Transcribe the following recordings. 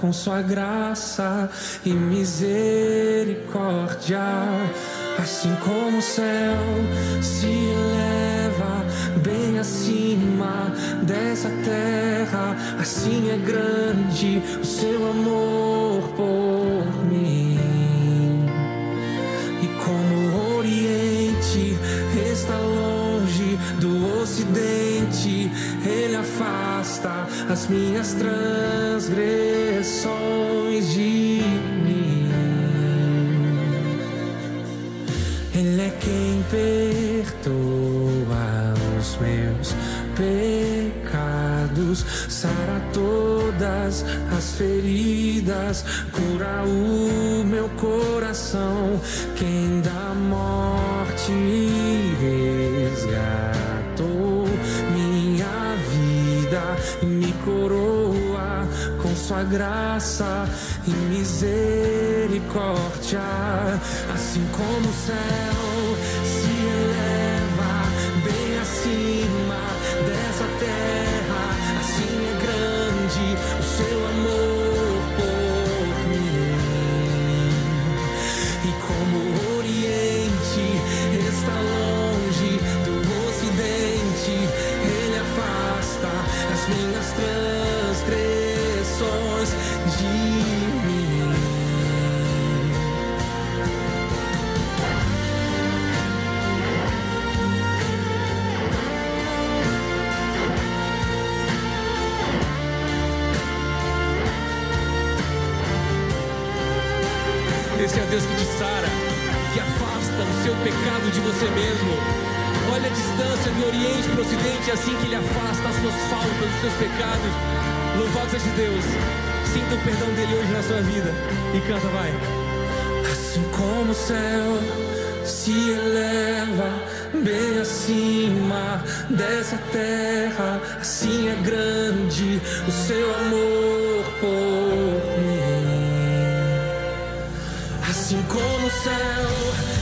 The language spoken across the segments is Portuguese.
com sua graça e misericórdia. Assim como o céu se eleva bem acima dessa terra, assim é grande o seu amor por afasta as minhas transgressões de mim. Ele é quem perdoa os meus pecados, sara todas as feridas, cura o meu coração. Sua graça e misericórdia, assim como o céu pecado de você mesmo. Olha a distância do Oriente para o Ocidente, é assim que Ele afasta as suas faltas, os seus pecados. Louvado seja Deus. Sinta o perdão dele hoje na sua vida. E canta, vai. Assim como o céu se eleva bem acima dessa terra, assim é grande o seu amor por mim. Assim como o céu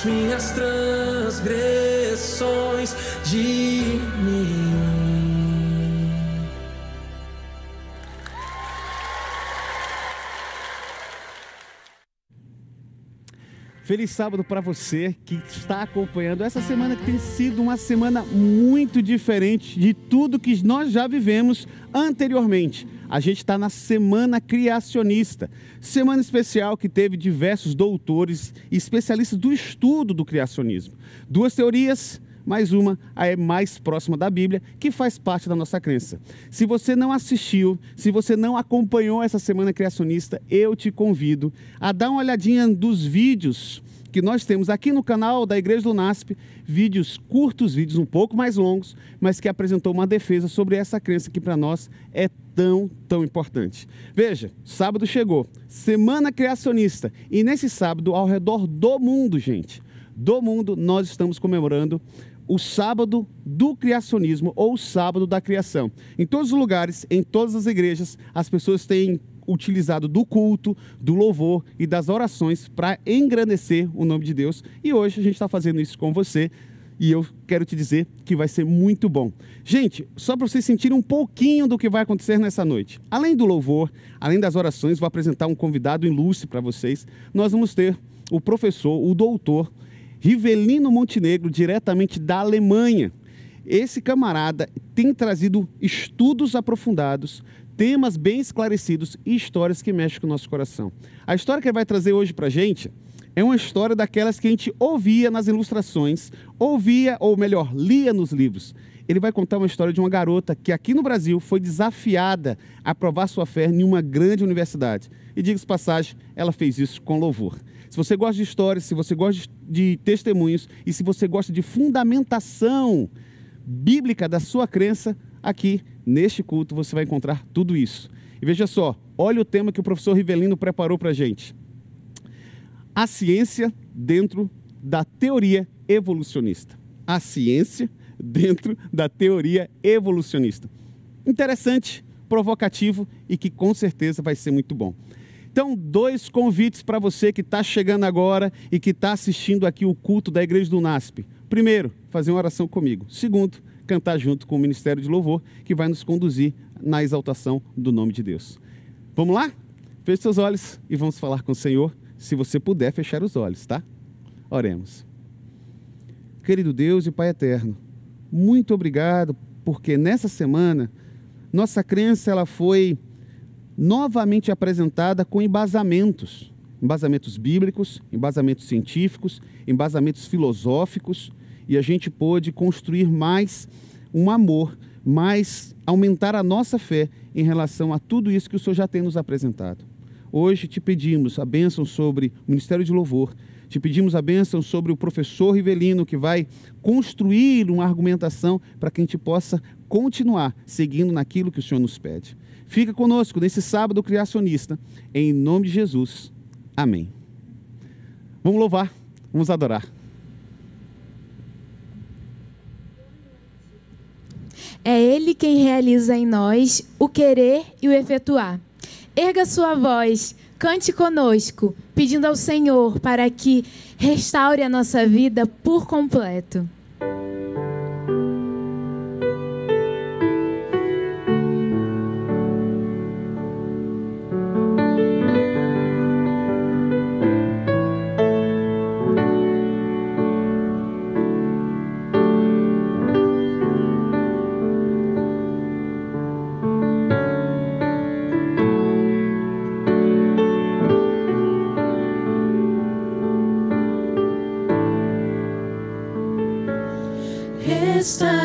as minhas transgressões de mim. Feliz sábado para você que está acompanhando essa semana que tem sido uma semana muito diferente de tudo que nós já vivemos anteriormente. A gente está na Semana Criacionista, semana especial que teve diversos doutores e especialistas do estudo do criacionismo. Duas teorias, mais uma é mais próxima da Bíblia, que faz parte da nossa crença. Se você não assistiu, se você não acompanhou essa semana criacionista, eu te convido a dar uma olhadinha dos vídeos que nós temos aqui no canal da Igreja do NASP, vídeos curtos, vídeos um pouco mais longos, mas que apresentou uma defesa sobre essa crença que para nós é tão, tão importante. Veja, sábado chegou, semana criacionista, e nesse sábado, ao redor do mundo, gente, do mundo, nós estamos comemorando o sábado do criacionismo ou o sábado da criação. Em todos os lugares, em todas as igrejas, as pessoas têm utilizado do culto, do louvor e das orações para engrandecer o nome de Deus. E hoje a gente está fazendo isso com você. E eu quero te dizer que vai ser muito bom. Gente, só para vocês sentirem um pouquinho do que vai acontecer nessa noite. Além do louvor, além das orações, vou apresentar um convidado ilustre para vocês. Nós vamos ter o professor, o doutor Rivelino Montenegro, diretamente da Alemanha. Esse camarada tem trazido estudos aprofundados, temas bem esclarecidos e histórias que mexem com o nosso coração. A história que ele vai trazer hoje para gente é uma história daquelas que a gente ouvia nas ilustrações, ouvia, ou melhor, lia nos livros. Ele vai contar uma história de uma garota que aqui no Brasil foi desafiada a provar sua fé em uma grande universidade. E diga-se passagem, ela fez isso com louvor. Se você gosta de histórias, se você gosta de testemunhos e se você gosta de fundamentação bíblica da sua crença, aqui neste culto você vai encontrar tudo isso. E veja só, olha o tema que o professor Rivelino preparou para a gente. A ciência dentro da teoria evolucionista. A ciência dentro da teoria evolucionista. Interessante, provocativo e que com certeza vai ser muito bom. Então, dois convites para você que está chegando agora e que está assistindo aqui o culto da Igreja do NASP. Primeiro, fazer uma oração comigo. Segundo, cantar junto com o Ministério de Louvor, que vai nos conduzir na exaltação do nome de Deus. Vamos lá? Feche seus olhos e vamos falar com o Senhor, se você puder fechar os olhos, tá? Oremos. Querido Deus e Pai eterno, muito obrigado porque nessa semana nossa crença ela foi novamente apresentada com embasamentos, embasamentos bíblicos, embasamentos científicos, embasamentos filosóficos, e a gente pôde construir mais um amor, mais aumentar a nossa fé em relação a tudo isso que o Senhor já tem nos apresentado. Hoje te pedimos a bênção sobre o Ministério de Louvor, te pedimos a bênção sobre o professor Rivelino, que vai construir uma argumentação para que a gente possa continuar seguindo naquilo que o Senhor nos pede. Fica conosco nesse sábado criacionista, em nome de Jesus. Amém. Vamos louvar, vamos adorar. É Ele quem realiza em nós o querer e o efetuar. Erga sua voz, cante conosco, pedindo ao Senhor para que restaure a nossa vida por completo. Meu quebrantado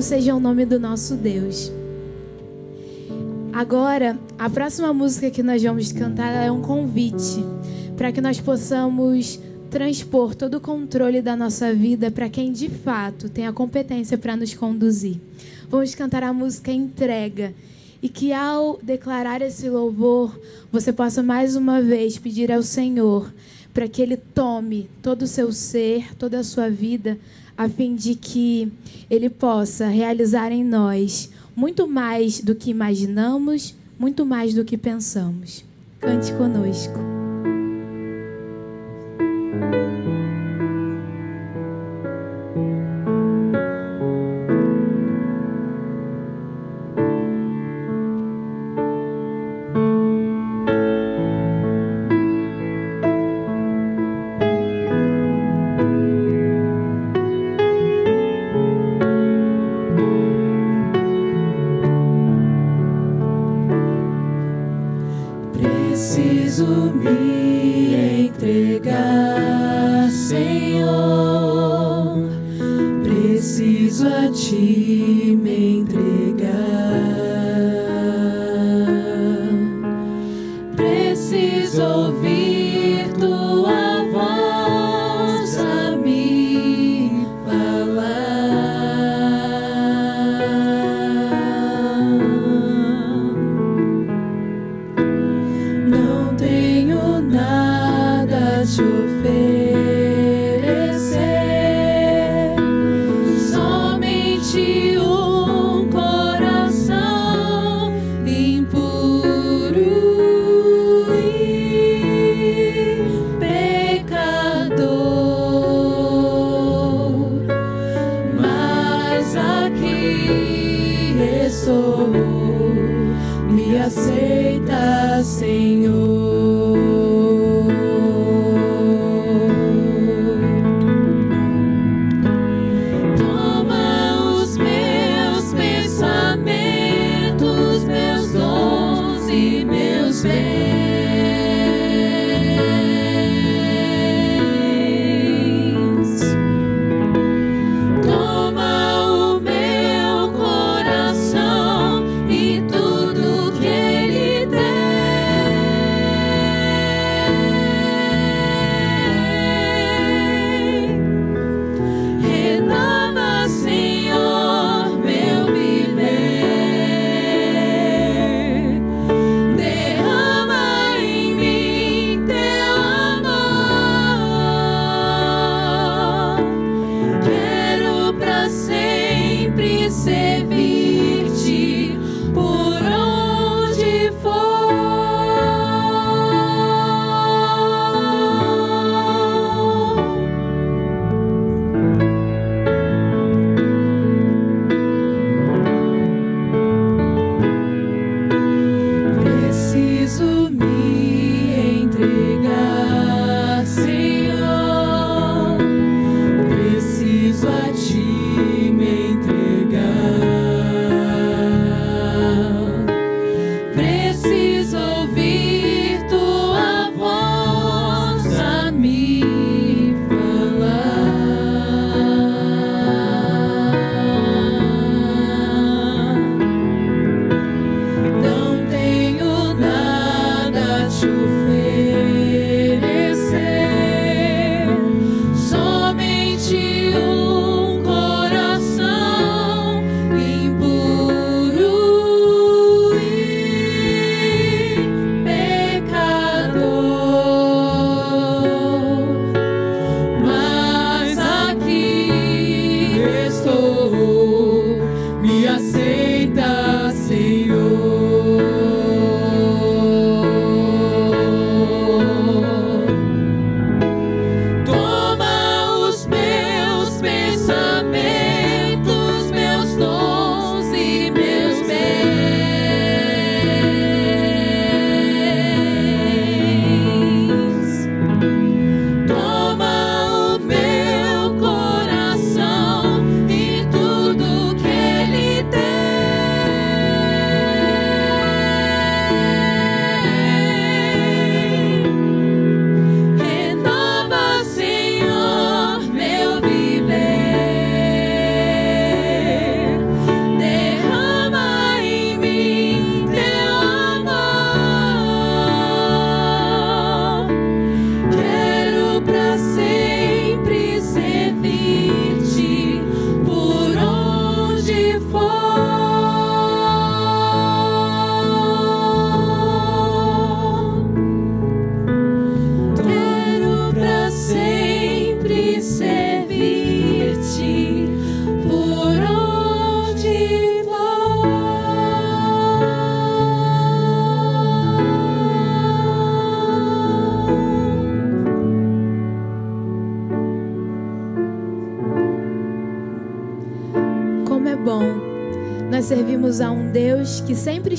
Louvado seja o nome do nosso Deus. Agora, a próxima música que nós vamos cantar é um convite para que nós possamos transpor todo o controle da nossa vida para quem de fato tem a competência para nos conduzir. Vamos cantar a música Entrega e que ao declarar esse louvor, você possa mais uma vez pedir ao Senhor para que Ele tome todo o seu ser, toda a sua vida, a fim de que Ele possa realizar em nós muito mais do que imaginamos, muito mais do que pensamos. Cante conosco. Me aceita, Senhor.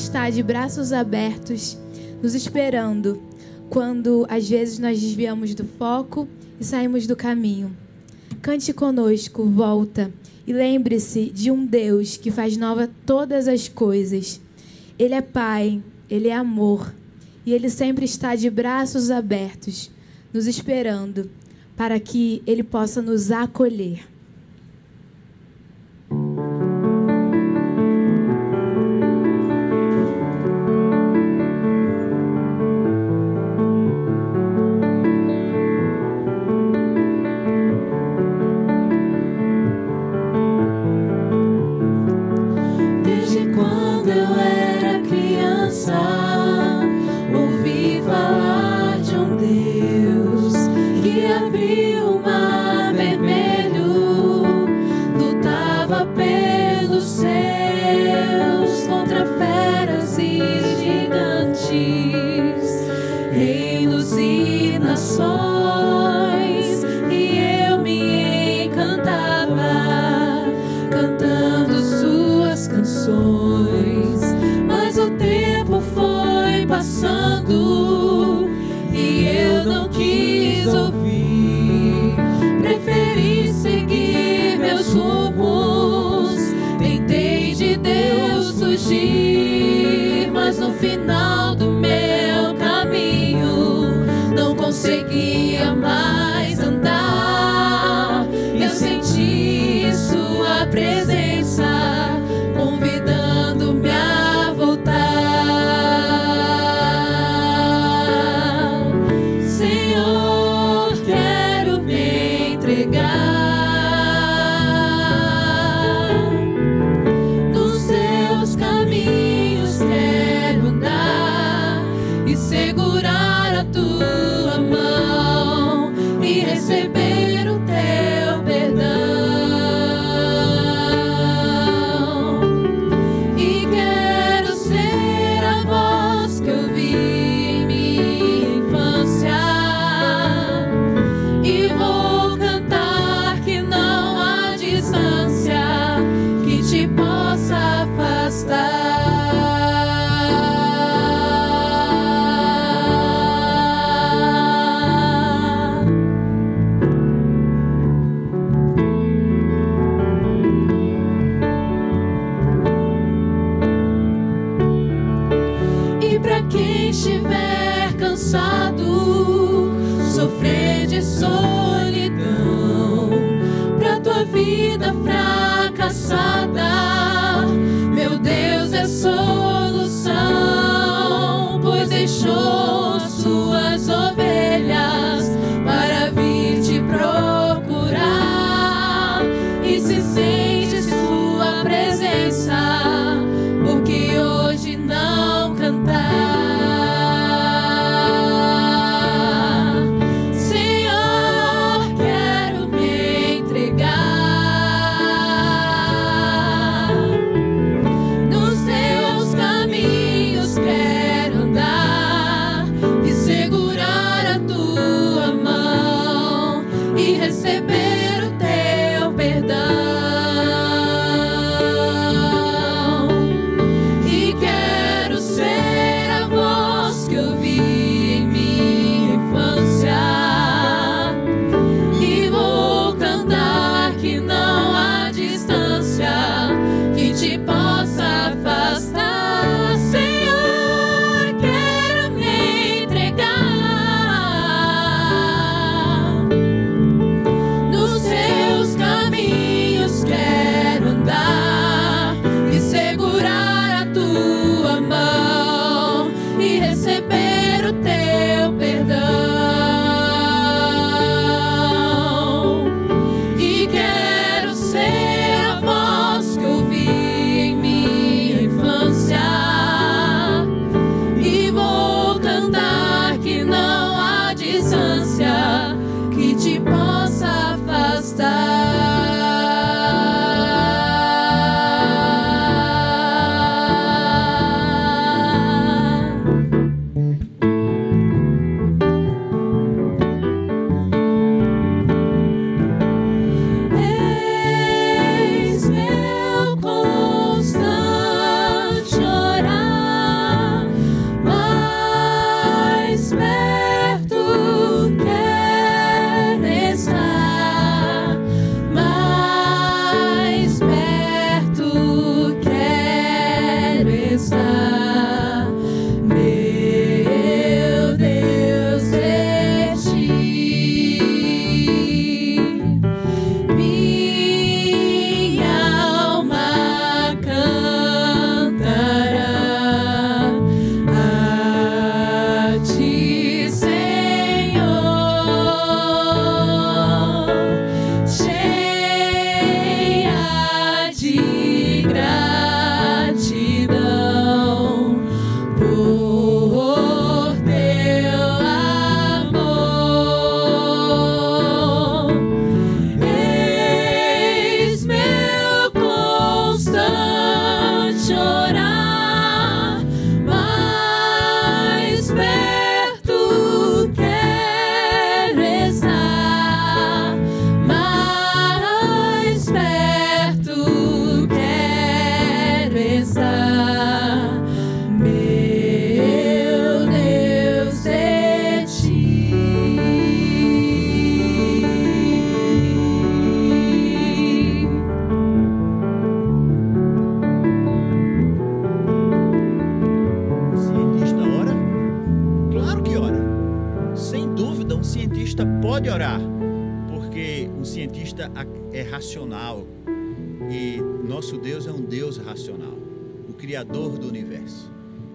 está de braços abertos, nos esperando, quando às vezes nós desviamos do foco e saímos do caminho. Cante conosco, volta, e lembre-se de um Deus que faz nova todas as coisas. Ele é Pai, Ele é amor, e Ele sempre está de braços abertos, nos esperando, para que Ele possa nos acolher. queria mais andar. Eu senti sua presença.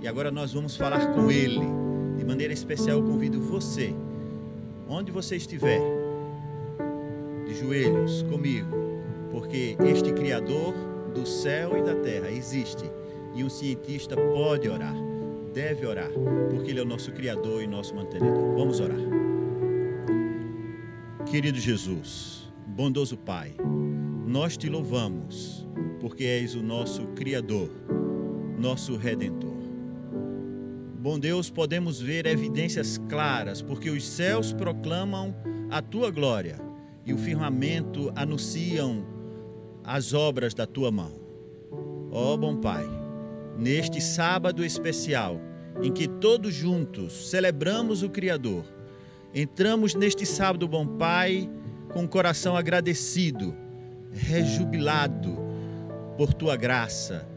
E agora nós vamos falar com Ele. De maneira especial, eu convido você, onde você estiver, de joelhos comigo, porque este Criador do céu e da terra existe e um cientista pode orar, deve orar, porque Ele é o nosso Criador e nosso mantenedor. Vamos orar. Querido Jesus, bondoso Pai, nós te louvamos, porque és o nosso Criador, nosso Redentor. Bom Deus, podemos ver evidências claras, porque os céus proclamam a tua glória e o firmamento anunciam as obras da tua mão. Ó oh, bom Pai, neste sábado especial, em que todos juntos celebramos o Criador, entramos neste sábado, bom Pai, com o coração agradecido, rejubilado por tua graça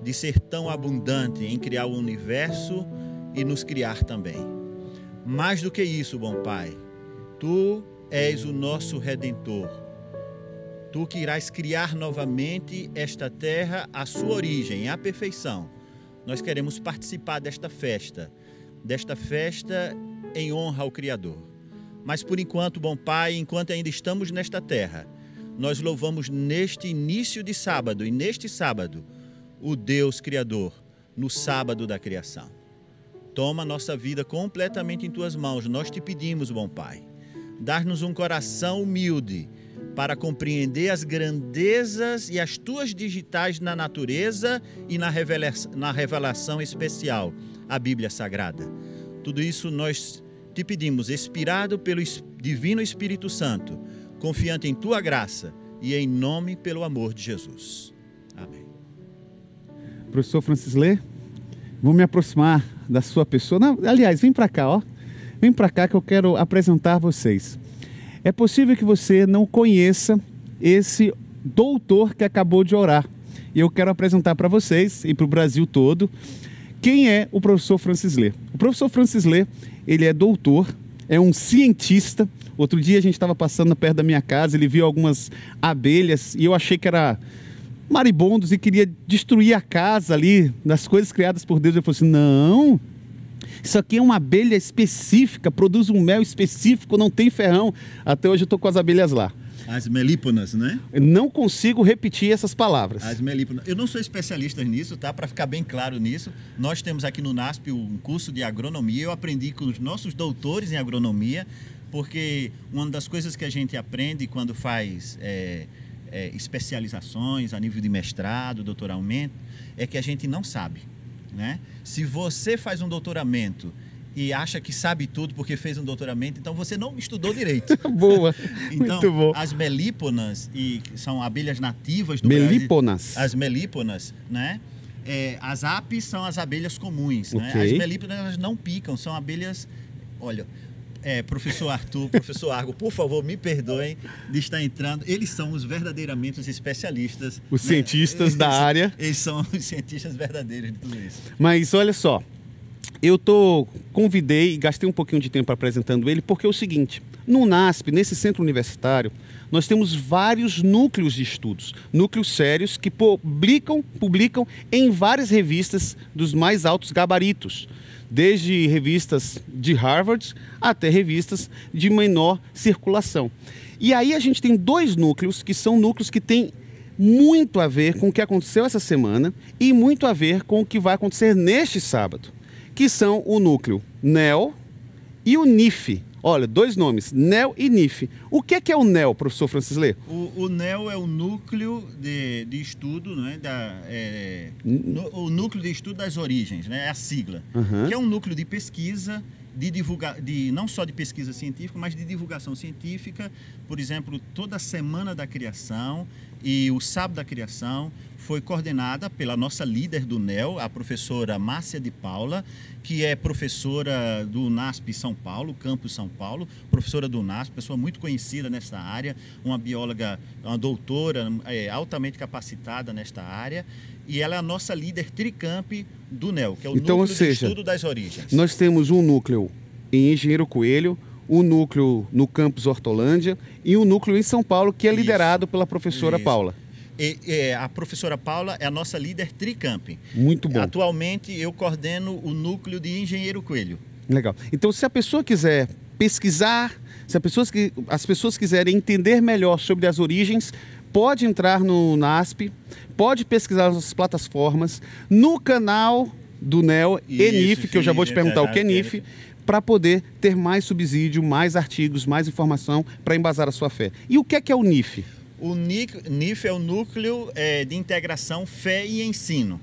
de ser tão abundante em criar o universo e nos criar também. Mais do que isso, bom Pai, tu és o nosso redentor. Tu que irás criar novamente esta terra à sua origem, à perfeição. Nós queremos participar desta festa, desta festa em honra ao Criador. Mas por enquanto, bom Pai, enquanto ainda estamos nesta terra, nós louvamos neste início de sábado e neste sábado o Deus Criador, no sábado da criação. Toma nossa vida completamente em tuas mãos, nós te pedimos, bom Pai. Dar-nos um coração humilde para compreender as grandezas e as tuas digitais na natureza e na revelação, na revelação especial, a Bíblia Sagrada. Tudo isso nós te pedimos, inspirado pelo Divino Espírito Santo, confiante em tua graça e em nome pelo amor de Jesus. Amém. Professor Francis Lê, vou me aproximar da sua pessoa. Não, aliás, vem para cá, ó. Vem para cá que eu quero apresentar vocês. É possível que você não conheça esse doutor que acabou de orar. E eu quero apresentar para vocês e para o Brasil todo quem é o professor Francis Lê. O professor Francis Lê, ele é doutor, é um cientista. Outro dia a gente estava passando perto da minha casa, ele viu algumas abelhas e eu achei que era maribondos e queria destruir a casa ali, das coisas criadas por Deus. Eu falei assim: não, isso aqui é uma abelha específica, produz um mel específico, não tem ferrão. Até hoje eu estou com as abelhas lá. As melíponas, né? Eu não consigo repetir essas palavras. As melíponas. Eu não sou especialista nisso, tá? Para ficar bem claro nisso, nós temos aqui no NASP um curso de agronomia. Eu aprendi com os nossos doutores em agronomia, porque uma das coisas que a gente aprende quando faz é, é, especializações a nível de mestrado, doutoramento, é que a gente não sabe, né? Se você faz um doutoramento e acha que sabe tudo porque fez um doutoramento, então você não estudou direito. Boa, Então, muito bom. as melíponas, e são abelhas nativas do Melíponas. Brasil. As melíponas, né? É, as apis são as abelhas comuns, né? Ok. As melíponas elas não picam, são abelhas... Olha, é, professor Arthur, professor Argo, por favor, me perdoem de estar entrando. Eles são os verdadeiramente os especialistas. Os cientistas da Eles- área. Eles são os cientistas verdadeiros de tudo isso. Mas olha só, eu tô convidei e gastei um pouquinho de tempo apresentando ele porque é o seguinte, no NASP, nesse centro universitário, nós temos vários núcleos de estudos, núcleos sérios que publicam, publicam em várias revistas dos mais altos gabaritos, desde revistas de Harvard até revistas de menor circulação. E aí a gente tem dois núcleos que são núcleos que têm muito a ver com o que aconteceu essa semana e muito a ver com o que vai acontecer neste sábado, que são o núcleo NEL e o NIF. Olha, dois nomes, NEL e NIF. O que é, que é o NEL, professor Francis Lê? O, o NEL é o núcleo de, de estudo, né, da, é, no, o núcleo de estudo das origens, né, é a sigla, Uhum. que é um núcleo de pesquisa, de divulga, de não só de pesquisa científica, mas de divulgação científica. Por exemplo, toda semana da criação e o sábado da criação foi coordenada pela nossa líder do NEL, a professora Márcia de Paula, que é professora do NASP São Paulo, campus São Paulo, professora do NASP, pessoa muito conhecida nessa área, uma bióloga, uma doutora é, altamente capacitada nesta área, e ela é a nossa líder tricamp do NEL, que é o Então, ou núcleo de seja, estudo das origens. Nós temos um núcleo em Engenheiro Coelho, um núcleo no campus Hortolândia e um núcleo em São Paulo que é Isso. liderado pela professora Isso. Paula. E, é, a professora Paula é a nossa líder tricamp. Muito bom. Atualmente eu coordeno o núcleo de Engenheiro Coelho. Legal. Então, se a pessoa quiser pesquisar, se a pessoas que, as pessoas quiserem entender melhor sobre as origens, pode entrar no NASP, pode pesquisar nas plataformas, no canal do NEL, Isso, ENIF, que eu já vou te sim, perguntar o que é ENIF, para poder ter mais subsídio, mais artigos, mais informação para embasar a sua fé. E o que é que é o NIF? O NIF é o Núcleo é, de Integração Fé e Ensino.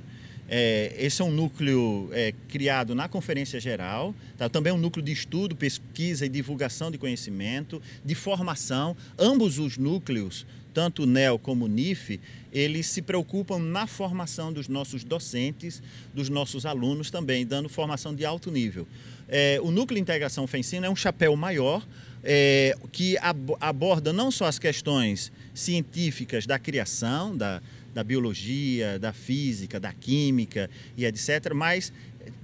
É, esse é um núcleo é, criado na Conferência Geral, tá? também é um núcleo de estudo, pesquisa e divulgação de conhecimento, de formação. Ambos os núcleos, tanto o NEL como o NIF, eles se preocupam na formação dos nossos docentes, dos nossos alunos também, dando formação de alto nível. É, o Núcleo de Integração Fé Ensino é um chapéu maior, é, que ab- aborda não só as questões científicas da criação, da, da biologia, da física, da química e etc., mas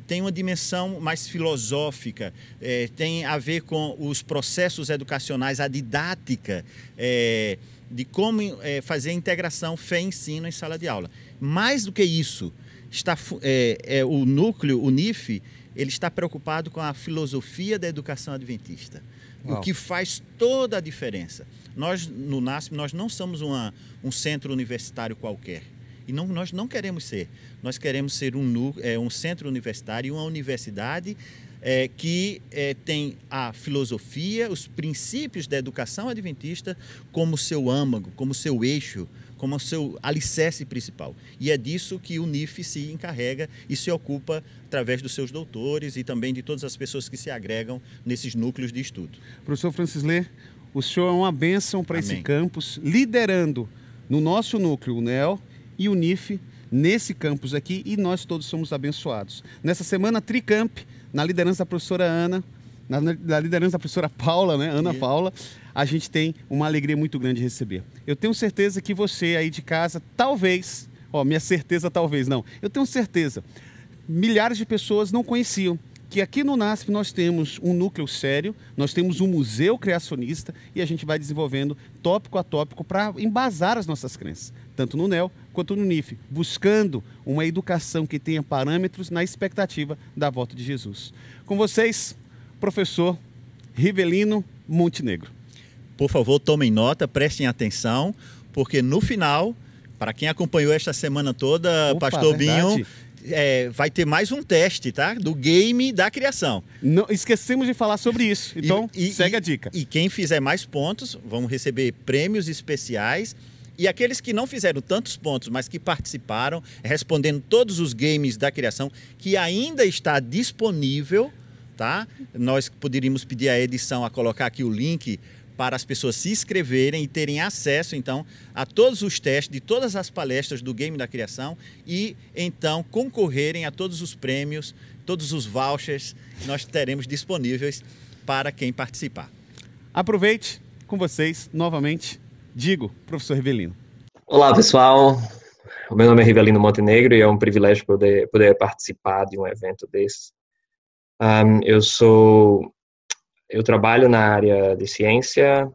tem uma dimensão mais filosófica, é, tem a ver com os processos educacionais, a didática é, de como é, fazer a integração fé-ensino em sala de aula. Mais do que isso, está, é, é, o núcleo, o NIF, ele está preocupado com a filosofia da educação adventista. Uau. O que faz toda a diferença. Nós, no NASP, nós não somos uma, um centro universitário qualquer. E não, nós não queremos ser. Nós queremos ser um, é, um centro universitário e uma universidade é, que é, tem a filosofia, os princípios da educação adventista como seu âmago, como seu eixo, como seu alicerce principal. E é disso que o NIF se encarrega e se ocupa através dos seus doutores e também de todas as pessoas que se agregam nesses núcleos de estudo. Professor Francis Lê, o senhor é uma bênção para esse campus, liderando no nosso núcleo o NEL e o NIF nesse campus aqui e nós todos somos abençoados. Nessa semana, Tricamp, na liderança da professora Ana, na, na liderança da professora Paula, né, Ana Isso. Paula, a gente tem uma alegria muito grande de receber. Eu tenho certeza que você aí de casa, talvez, ó, minha certeza talvez não, eu tenho certeza, milhares de pessoas não conheciam que aqui no NASP nós temos um núcleo sério, nós temos um museu criacionista e a gente vai desenvolvendo tópico a tópico para embasar as nossas crenças, tanto no NEL quanto no NIF, buscando uma educação que tenha parâmetros na expectativa da volta de Jesus. Com vocês, professor Rivelino Montenegro. Por favor, tomem nota, prestem atenção, porque no final, para quem acompanhou esta semana toda, Opa, Pastor verdade. Binho, é, vai ter mais um teste, tá? Do game da criação. Não, esquecemos de falar sobre isso, então E- e- segue e- a dica. E quem fizer mais pontos vão receber prêmios especiais. E aqueles que não fizeram tantos pontos, mas que participaram, respondendo todos os games da criação, que ainda está disponível, tá? Nós poderíamos pedir à edição a colocar aqui o link para as pessoas se inscreverem e terem acesso, então, a todos os testes de todas as palestras do Game da Criação e, então, concorrerem a todos os prêmios, todos os vouchers que nós teremos disponíveis para quem participar. Aproveite com vocês novamente, digo, professor Rivelino. Olá, pessoal. O meu nome é Rivelino Montenegro e é um privilégio poder, poder participar de um evento desse. Um, eu sou, eu trabalho na área de ciência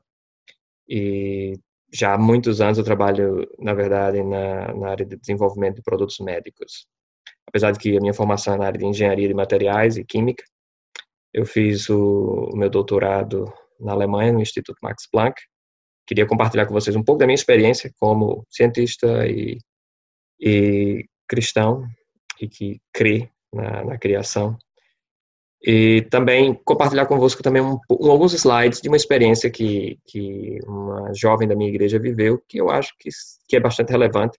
e já há muitos anos eu trabalho, na verdade, na, na área de desenvolvimento de produtos médicos. Apesar de que a minha formação é na área de engenharia de materiais e química, eu fiz o, o meu doutorado na Alemanha, no Instituto Max Planck, queria compartilhar com vocês um pouco da minha experiência como cientista e, e cristão e que crê na, na criação. e também compartilhar convosco também um, alguns slides de uma experiência que, que uma jovem da minha igreja viveu, que eu acho que, que é bastante relevante.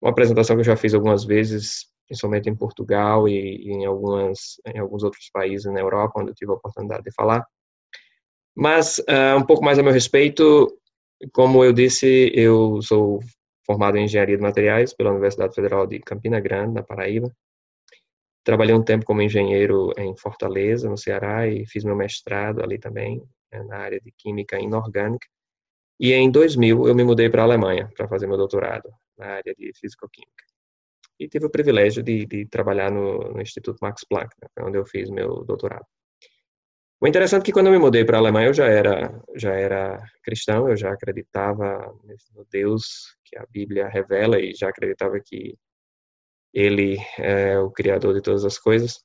Uma apresentação que eu já fiz algumas vezes, principalmente em Portugal e, e em, algumas, em alguns outros países na Europa, onde eu tive a oportunidade de falar. Mas, uh, um pouco mais a meu respeito, como eu disse, eu sou formado em Engenharia de Materiais pela Universidade Federal de Campina Grande, na Paraíba. Trabalhei um tempo como engenheiro em Fortaleza, no Ceará, e fiz meu mestrado ali também, né, na área de Química Inorgânica. E em 2000 eu me mudei para a Alemanha para fazer meu doutorado na área de Físico-Química. E tive o privilégio de, de trabalhar no, no, Instituto Max Planck, né, onde eu fiz meu doutorado. O interessante é que quando eu me mudei para a Alemanha eu já era já era cristão, eu já acreditava no Deus que a Bíblia revela e já acreditava que ele é o criador de todas as coisas.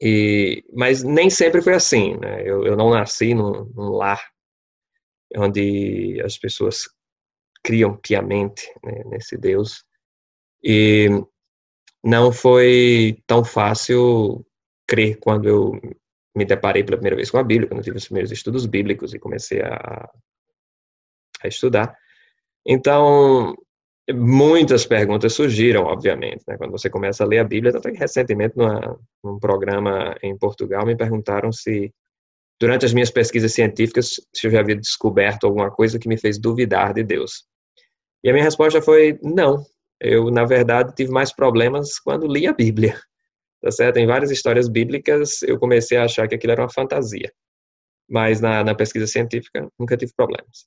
E, mas nem sempre foi assim, né? Eu, eu não nasci num, num, lar onde as pessoas criam piamente né, nesse Deus. E não foi tão fácil crer quando eu me deparei pela primeira vez com a Bíblia, quando tive os primeiros estudos bíblicos e comecei a, a estudar. Então, muitas perguntas surgiram, obviamente, né? quando você começa a ler a Bíblia. Que recentemente, numa, num programa em Portugal, me perguntaram se, durante as minhas pesquisas científicas, se eu já havia descoberto alguma coisa que me fez duvidar de Deus. E a minha resposta foi não. Eu, na verdade, tive mais problemas quando li a Bíblia. Tá certo? Em várias histórias bíblicas, eu comecei a achar que aquilo era uma fantasia. Mas na, na pesquisa científica, nunca tive problemas.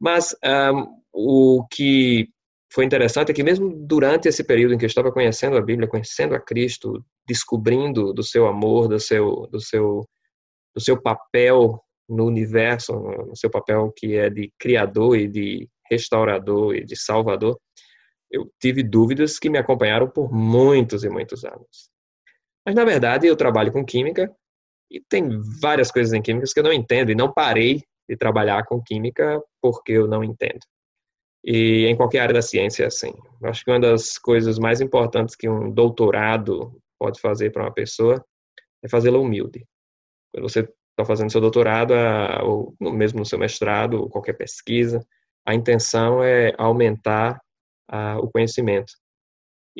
Mas um, o que foi interessante é que mesmo durante esse período em que eu estava conhecendo a Bíblia, conhecendo a Cristo, descobrindo do seu amor, do seu do seu do seu papel no universo, no seu papel que é de criador e de restaurador e de salvador, eu tive dúvidas que me acompanharam por muitos e muitos anos. Mas na verdade, eu trabalho com química e tem várias coisas em química que eu não entendo e não parei de trabalhar com química porque eu não entendo. E em qualquer área da ciência é assim. Eu acho que uma das coisas mais importantes que um doutorado pode fazer para uma pessoa é fazê-la humilde. Quando você está fazendo seu doutorado, ou mesmo no seu mestrado, ou qualquer pesquisa, a intenção é aumentar o conhecimento.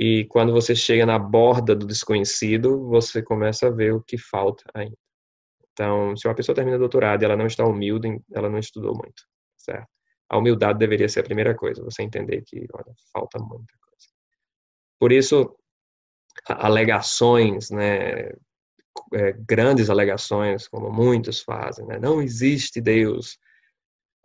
E quando você chega na borda do desconhecido, você começa a ver o que falta ainda. Então, se uma pessoa termina doutorado e ela não está humilde, ela não estudou muito, certo? a humildade deveria ser a primeira coisa, você entender que, olha, falta muita coisa. Por isso, alegações, né, é, grandes alegações, como muitos fazem, né, não existe Deus,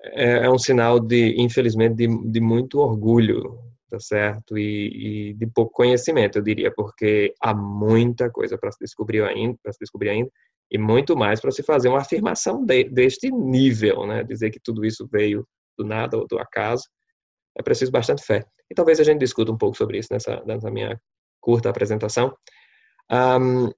é, é um sinal de, infelizmente, de, de muito orgulho, tá certo? E, e, de pouco conhecimento, eu diria, porque há muita coisa para se descobrir ainda, para se descobrir ainda, e muito mais para se fazer uma afirmação de, deste nível, né? Dizer que tudo isso veio do nada ou do acaso. É preciso bastante fé. E talvez a gente discuta um pouco sobre isso nessa, nessa minha curta apresentação. Um,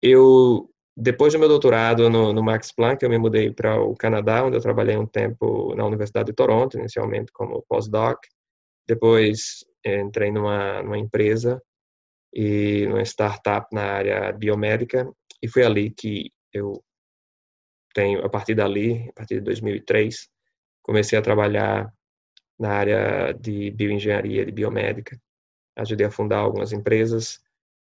eu, depois do meu doutorado no, no Max Planck, eu me mudei para o Canadá, onde eu trabalhei um tempo na Universidade de Toronto, inicialmente como postdoc. Depois entrei numa, numa empresa e numa startup na área biomédica e foi ali que eu tenho, a partir dali, a partir de 2003, comecei a trabalhar na área de bioengenharia, de biomédica. Ajudei a fundar algumas empresas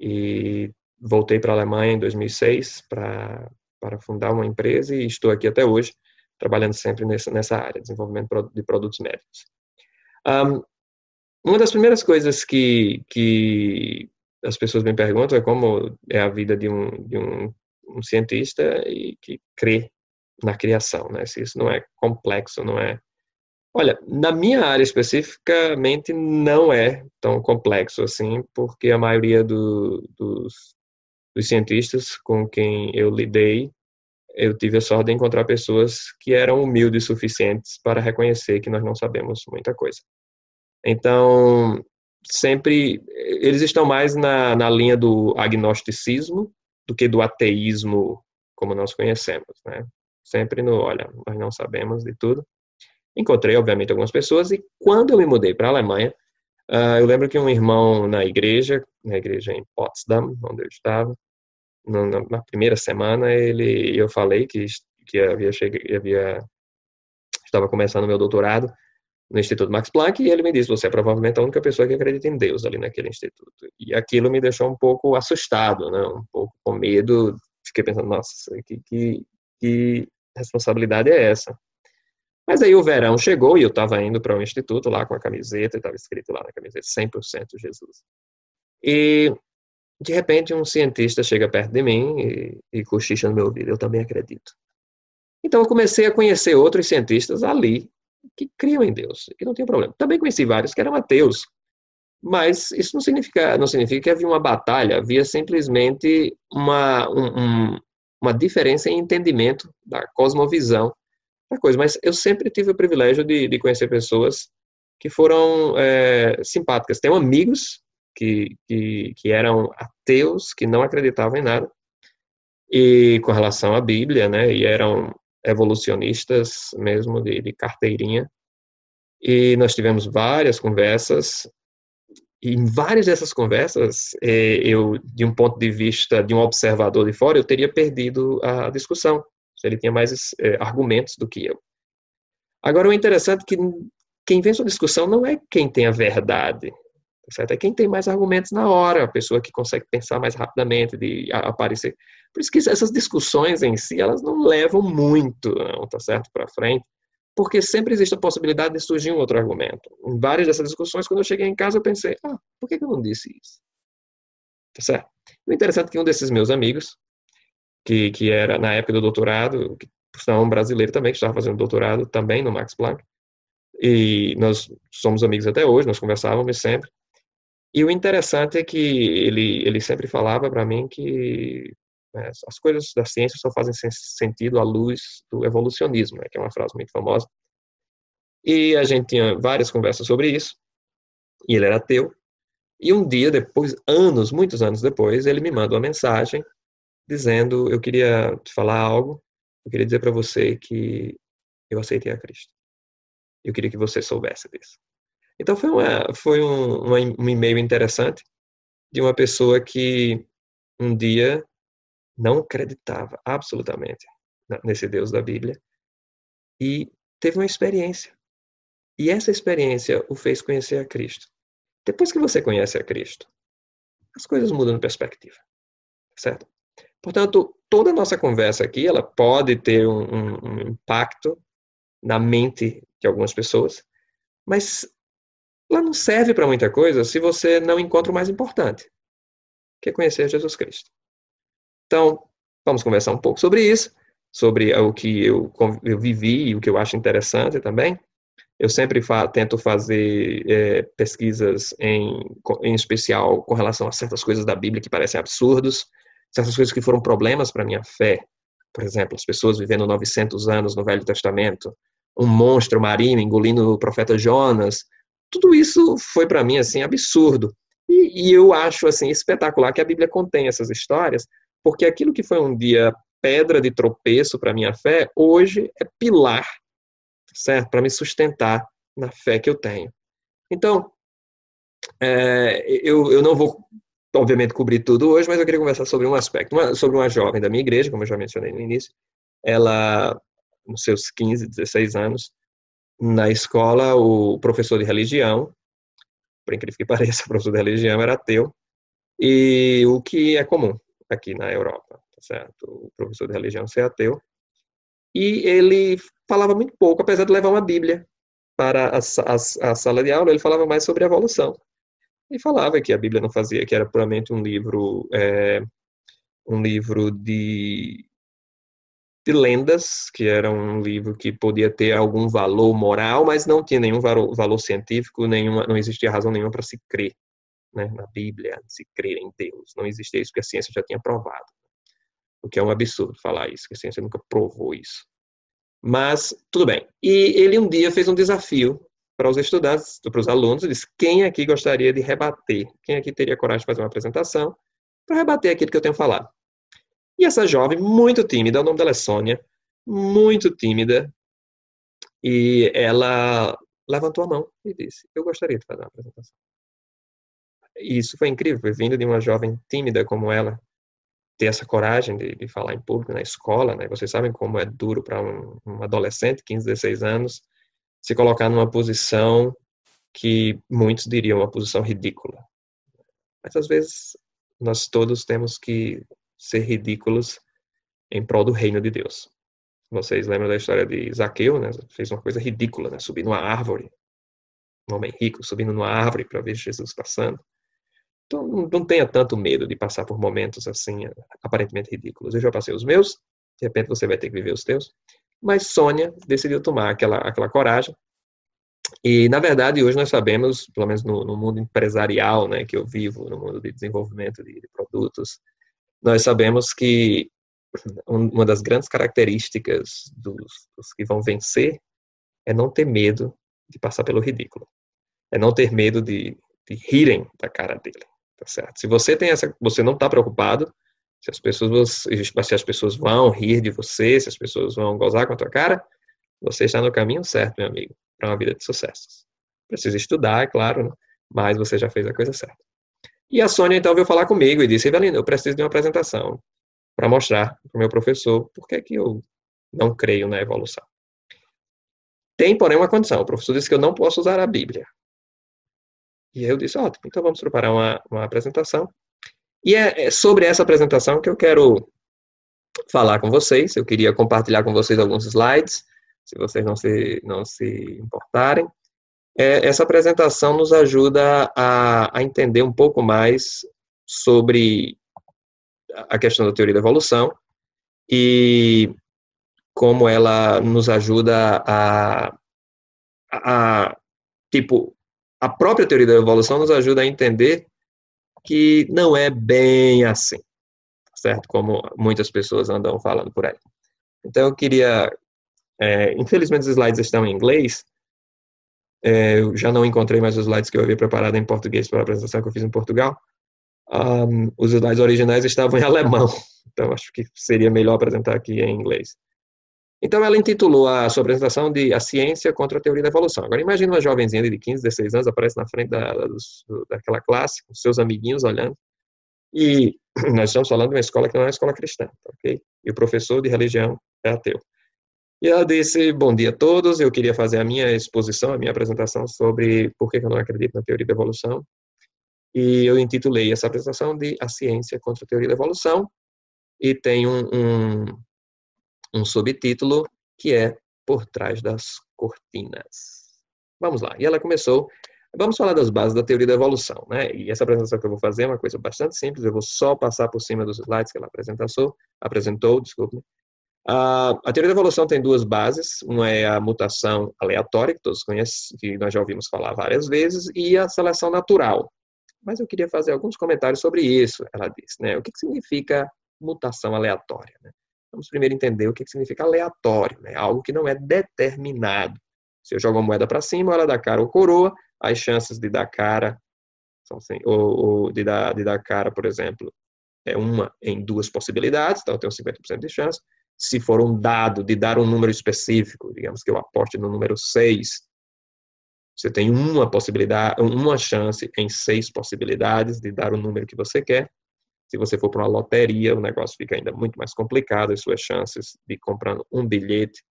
e voltei para a Alemanha em 2006 para para fundar uma empresa e estou aqui até hoje trabalhando sempre nessa nessa área, desenvolvimento de produtos médicos. Um, uma das primeiras coisas que que as pessoas me perguntam é como é a vida de um de um, um cientista e que crê na criação, né? Se isso não é complexo, não é. Olha, na minha área especificamente não é tão complexo assim, porque a maioria do, dos, dos cientistas com quem eu lidei, eu tive a sorte de encontrar pessoas que eram humildes suficientes para reconhecer que nós não sabemos muita coisa. Então, sempre eles estão mais na, na linha do agnosticismo do que do ateísmo como nós conhecemos, né? sempre no, olha, nós não sabemos de tudo. Encontrei, obviamente, algumas pessoas e quando eu me mudei para a Alemanha, uh, eu lembro que um irmão na igreja, na igreja em Potsdam, onde eu estava, na primeira semana, ele, eu falei que, que havia, cheguei, havia estava começando meu doutorado no Instituto Max Planck e ele me disse: Você é provavelmente a única pessoa que acredita em Deus ali naquele instituto. E aquilo me deixou um pouco assustado, né? um pouco com medo. Fiquei pensando: Nossa, que, que, que responsabilidade é essa? Mas aí o verão chegou e eu estava indo para o um instituto lá com a camiseta, estava escrito lá na camiseta 100% Jesus. E de repente um cientista chega perto de mim e, e cochicha no meu ouvido, eu também acredito. Então eu comecei a conhecer outros cientistas ali que criam em Deus, que não tem problema. Também conheci vários que eram ateus, mas isso não significa, não significa que havia uma batalha, havia simplesmente uma, um, uma diferença em entendimento da cosmovisão da coisa. Mas eu sempre tive o privilégio de, de conhecer pessoas que foram é, simpáticas. Tenho amigos que, que, que eram ateus, que não acreditavam em nada, e com relação à Bíblia, né, e eram evolucionistas mesmo de, de carteirinha. E nós tivemos várias conversas, e em várias dessas conversas, é, eu, de um ponto de vista de um observador de fora, eu teria perdido a discussão, se ele tinha mais é, argumentos do que eu. Agora, o interessante é que quem vence a discussão não é quem tem a verdade, tá certo? É quem tem mais argumentos na hora, a pessoa que consegue pensar mais rapidamente, de aparecer. Por isso que essas discussões em si, elas não levam muito, não, tá certo, para frente, porque sempre existe a possibilidade de surgir um outro argumento. Em várias dessas discussões, quando eu cheguei em casa, eu pensei, ah, por que eu não disse isso? Tá certo? O interessante é que um desses meus amigos, que, que era na época do doutorado, que por um brasileiro também, que estava fazendo doutorado também no Max Planck, e nós somos amigos até hoje, nós conversávamos sempre. E o interessante é que ele, ele sempre falava para mim que né? As coisas da ciência só fazem sentido à luz do evolucionismo, né? que é uma frase muito famosa. E a gente tinha várias conversas sobre isso, e ele era ateu. E um dia depois, anos, muitos anos depois, ele me manda uma mensagem dizendo: Eu queria te falar algo, eu queria dizer para você que eu aceitei a Cristo. Eu queria que você soubesse disso. Então foi, uma, foi um, um e-mail interessante de uma pessoa que um dia não acreditava absolutamente nesse Deus da Bíblia e teve uma experiência. E essa experiência o fez conhecer a Cristo. Depois que você conhece a Cristo, as coisas mudam de perspectiva, certo? Portanto, toda a nossa conversa aqui, ela pode ter um, um, um impacto na mente de algumas pessoas, mas ela não serve para muita coisa se você não encontra o mais importante, que é conhecer Jesus Cristo. Então, vamos conversar um pouco sobre isso, sobre o que eu, eu vivi e o que eu acho interessante também. Eu sempre fa tento fazer é, pesquisas, em, em especial com relação a certas coisas da Bíblia que parecem absurdos, certas coisas que foram problemas para minha fé. Por exemplo, as pessoas vivendo 900 anos no Velho Testamento, um monstro marinho engolindo o profeta Jonas. Tudo isso foi para mim assim absurdo. E, e, eu acho assim espetacular que a Bíblia contém essas histórias, porque aquilo que foi um dia pedra de tropeço para minha fé, hoje é pilar, certo? Para me sustentar na fé que eu tenho. Então, é, eu, eu não vou, obviamente, cobrir tudo hoje, mas eu queria conversar sobre um aspecto, uma, sobre uma jovem da minha igreja, como eu já mencionei no início. Ela, nos seus 15, 16 anos, na escola, o professor de religião, por incrível que pareça, o professor de religião era ateu, e o que é comum aqui na Europa, tá certo? O professor de religião ser ateu. E ele falava muito pouco, apesar de levar uma Bíblia para a, a, a sala de aula, ele falava mais sobre a evolução. E falava que a Bíblia não fazia, que era puramente um livro, é, um livro de, de lendas, que era um livro que podia ter algum valor moral, mas não tinha nenhum valor, valor científico, nenhuma, não existia razão nenhuma para se crer né, na Bíblia, se crer em Deus. Não existia isso, porque a ciência já tinha provado. O que é um absurdo falar isso, que a ciência nunca provou isso. Mas, tudo bem. E ele um dia fez um desafio para os estudantes, para os alunos, ele disse, quem aqui gostaria de rebater? Quem aqui teria coragem de fazer uma apresentação para rebater aquilo que eu tenho falado? E essa jovem, muito tímida, o nome dela é Sônia, muito tímida, e ela levantou a mão e disse, eu gostaria de fazer uma apresentação. E isso foi incrível, vindo de uma jovem tímida como ela. ter essa coragem de, de, falar em público na escola, né? Vocês sabem como é duro para um, um, adolescente, 15, 16 anos, se colocar numa posição que muitos diriam uma posição ridícula. Mas às vezes nós todos temos que ser ridículos em prol do reino de Deus. Vocês lembram da história de Zaqueu, né? Fez uma coisa ridícula, né? Subir numa árvore. Um homem rico subindo numa árvore para ver Jesus passando. Então, não tenha tanto medo de passar por momentos assim, aparentemente ridículos. Eu já passei os meus, de repente você vai ter que viver os teus. Mas Sônia decidiu tomar aquela, aquela coragem. E, na verdade, hoje nós sabemos, pelo menos no, no mundo empresarial né, que eu vivo, no mundo de desenvolvimento de, de produtos, nós sabemos que uma das grandes características dos, dos que vão vencer é não ter medo de passar pelo ridículo. É não ter medo de, de rirem da cara dele. Tá certo? Se você tem essa, você não está preocupado se as pessoas, se as pessoas vão rir de você, se as pessoas vão gozar com a tua cara, você está no caminho certo, meu amigo, para uma vida de sucessos. Precisa estudar, é claro, né? mas você já fez a coisa certa. E a Sônia então veio falar comigo e disse: Evelina, eu preciso de uma apresentação para mostrar para o meu professor por que, que eu não creio na evolução. Tem, porém, uma condição. O professor disse que eu não posso usar a Bíblia. E eu disse, ótimo, então vamos preparar uma, uma apresentação. E é, é sobre essa apresentação que eu quero falar com vocês. Eu queria compartilhar com vocês alguns slides, se vocês não se, não se importarem. É, essa apresentação nos ajuda a, a entender um pouco mais sobre a questão da teoria da evolução e como ela nos ajuda a, a, tipo, a própria teoria da evolução nos ajuda a entender que não é bem assim, certo? Como muitas pessoas andam falando por aí. Então, eu queria. É, infelizmente, os slides estão em inglês. É, eu já não encontrei mais os slides que eu havia preparado em português para a apresentação que eu fiz em Portugal. Um, os slides originais estavam em alemão, então acho que seria melhor apresentar aqui em inglês. Então, ela intitulou a sua apresentação de A Ciência contra a Teoria da Evolução. Agora, imagine uma jovenzinha de 15, 16 anos, aparece na frente da, daquela classe, com seus amiguinhos olhando, e nós estamos falando de uma escola que não é uma escola cristã, tá ok? E o professor de religião é ateu. E ela disse, bom dia a todos, eu queria fazer a minha exposição, a minha apresentação sobre por que eu não acredito na teoria da evolução. E eu intitulei essa apresentação de A Ciência contra a Teoria da Evolução, e tem um, um um subtítulo que é Por Trás das Cortinas. Vamos lá. E ela começou. Vamos falar das bases da teoria da evolução, né? E essa apresentação que eu vou fazer é uma coisa bastante simples. Eu vou só passar por cima dos slides que ela apresentou, apresentou, desculpe. A teoria da evolução tem duas bases. Uma é a mutação aleatória, que todos conhecem, que nós já ouvimos falar várias vezes, e a seleção natural. Mas eu queria fazer alguns comentários sobre isso, ela disse, né? O que, que significa mutação aleatória? Né? Vamos primeiro entender o que significa aleatório, né? algo que não é determinado. Se eu jogo uma moeda para cima, ela dá cara ou coroa, as chances de dar cara, são ou, ou de, dar, de dar cara, por exemplo, é uma em duas possibilidades, então eu tenho 50% de chance. Se for um dado de dar um número específico, digamos que eu aposte no número 6, você tem uma possibilidade, uma chance em seis possibilidades de dar o número que você quer. Se você for para uma loteria, o negócio fica ainda muito mais complicado, as suas chances de comprando um bilhete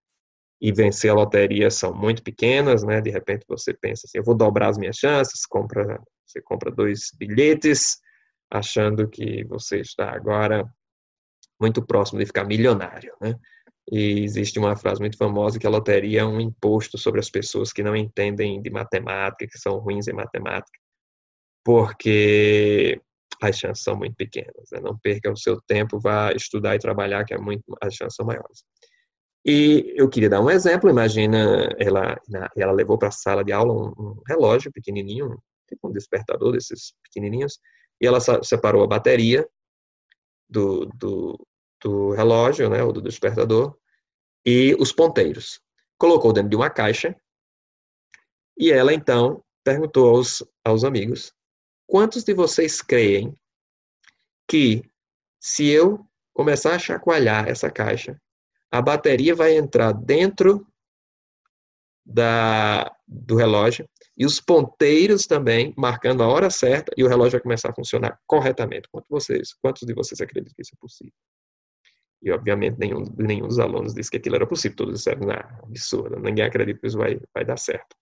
e vencer a loteria são muito pequenas, né? De repente você pensa assim, eu vou dobrar as minhas chances, compra, você compra dois bilhetes, achando que você está agora muito próximo de ficar milionário, né? E existe uma frase muito famosa que a loteria é um imposto sobre as pessoas que não entendem de matemática, que são ruins em matemática, porque as chances são muito pequenas. Né? Não perca o seu tempo, vá estudar e trabalhar, que é muito, as chances são maiores. E eu queria dar um exemplo. Imagina, ela, ela levou para a sala de aula um, um, relógio pequenininho, tipo um despertador desses pequenininhos, e ela separou a bateria do, do, do relógio, né, ou do despertador, e os ponteiros. Colocou dentro de uma caixa, e ela então perguntou aos, aos amigos Quantos de vocês creem que se eu começar a chacoalhar essa caixa, a bateria vai entrar dentro da, do relógio e os ponteiros também marcando a hora certa e o relógio vai começar a funcionar corretamente. Quantos, vocês, quantos de vocês acreditam que isso é possível? E, obviamente, nenhum, nenhum dos alunos disse que aquilo era possível. Todos disseram, não, absurdo, ninguém acredita que isso vai, vai dar certo.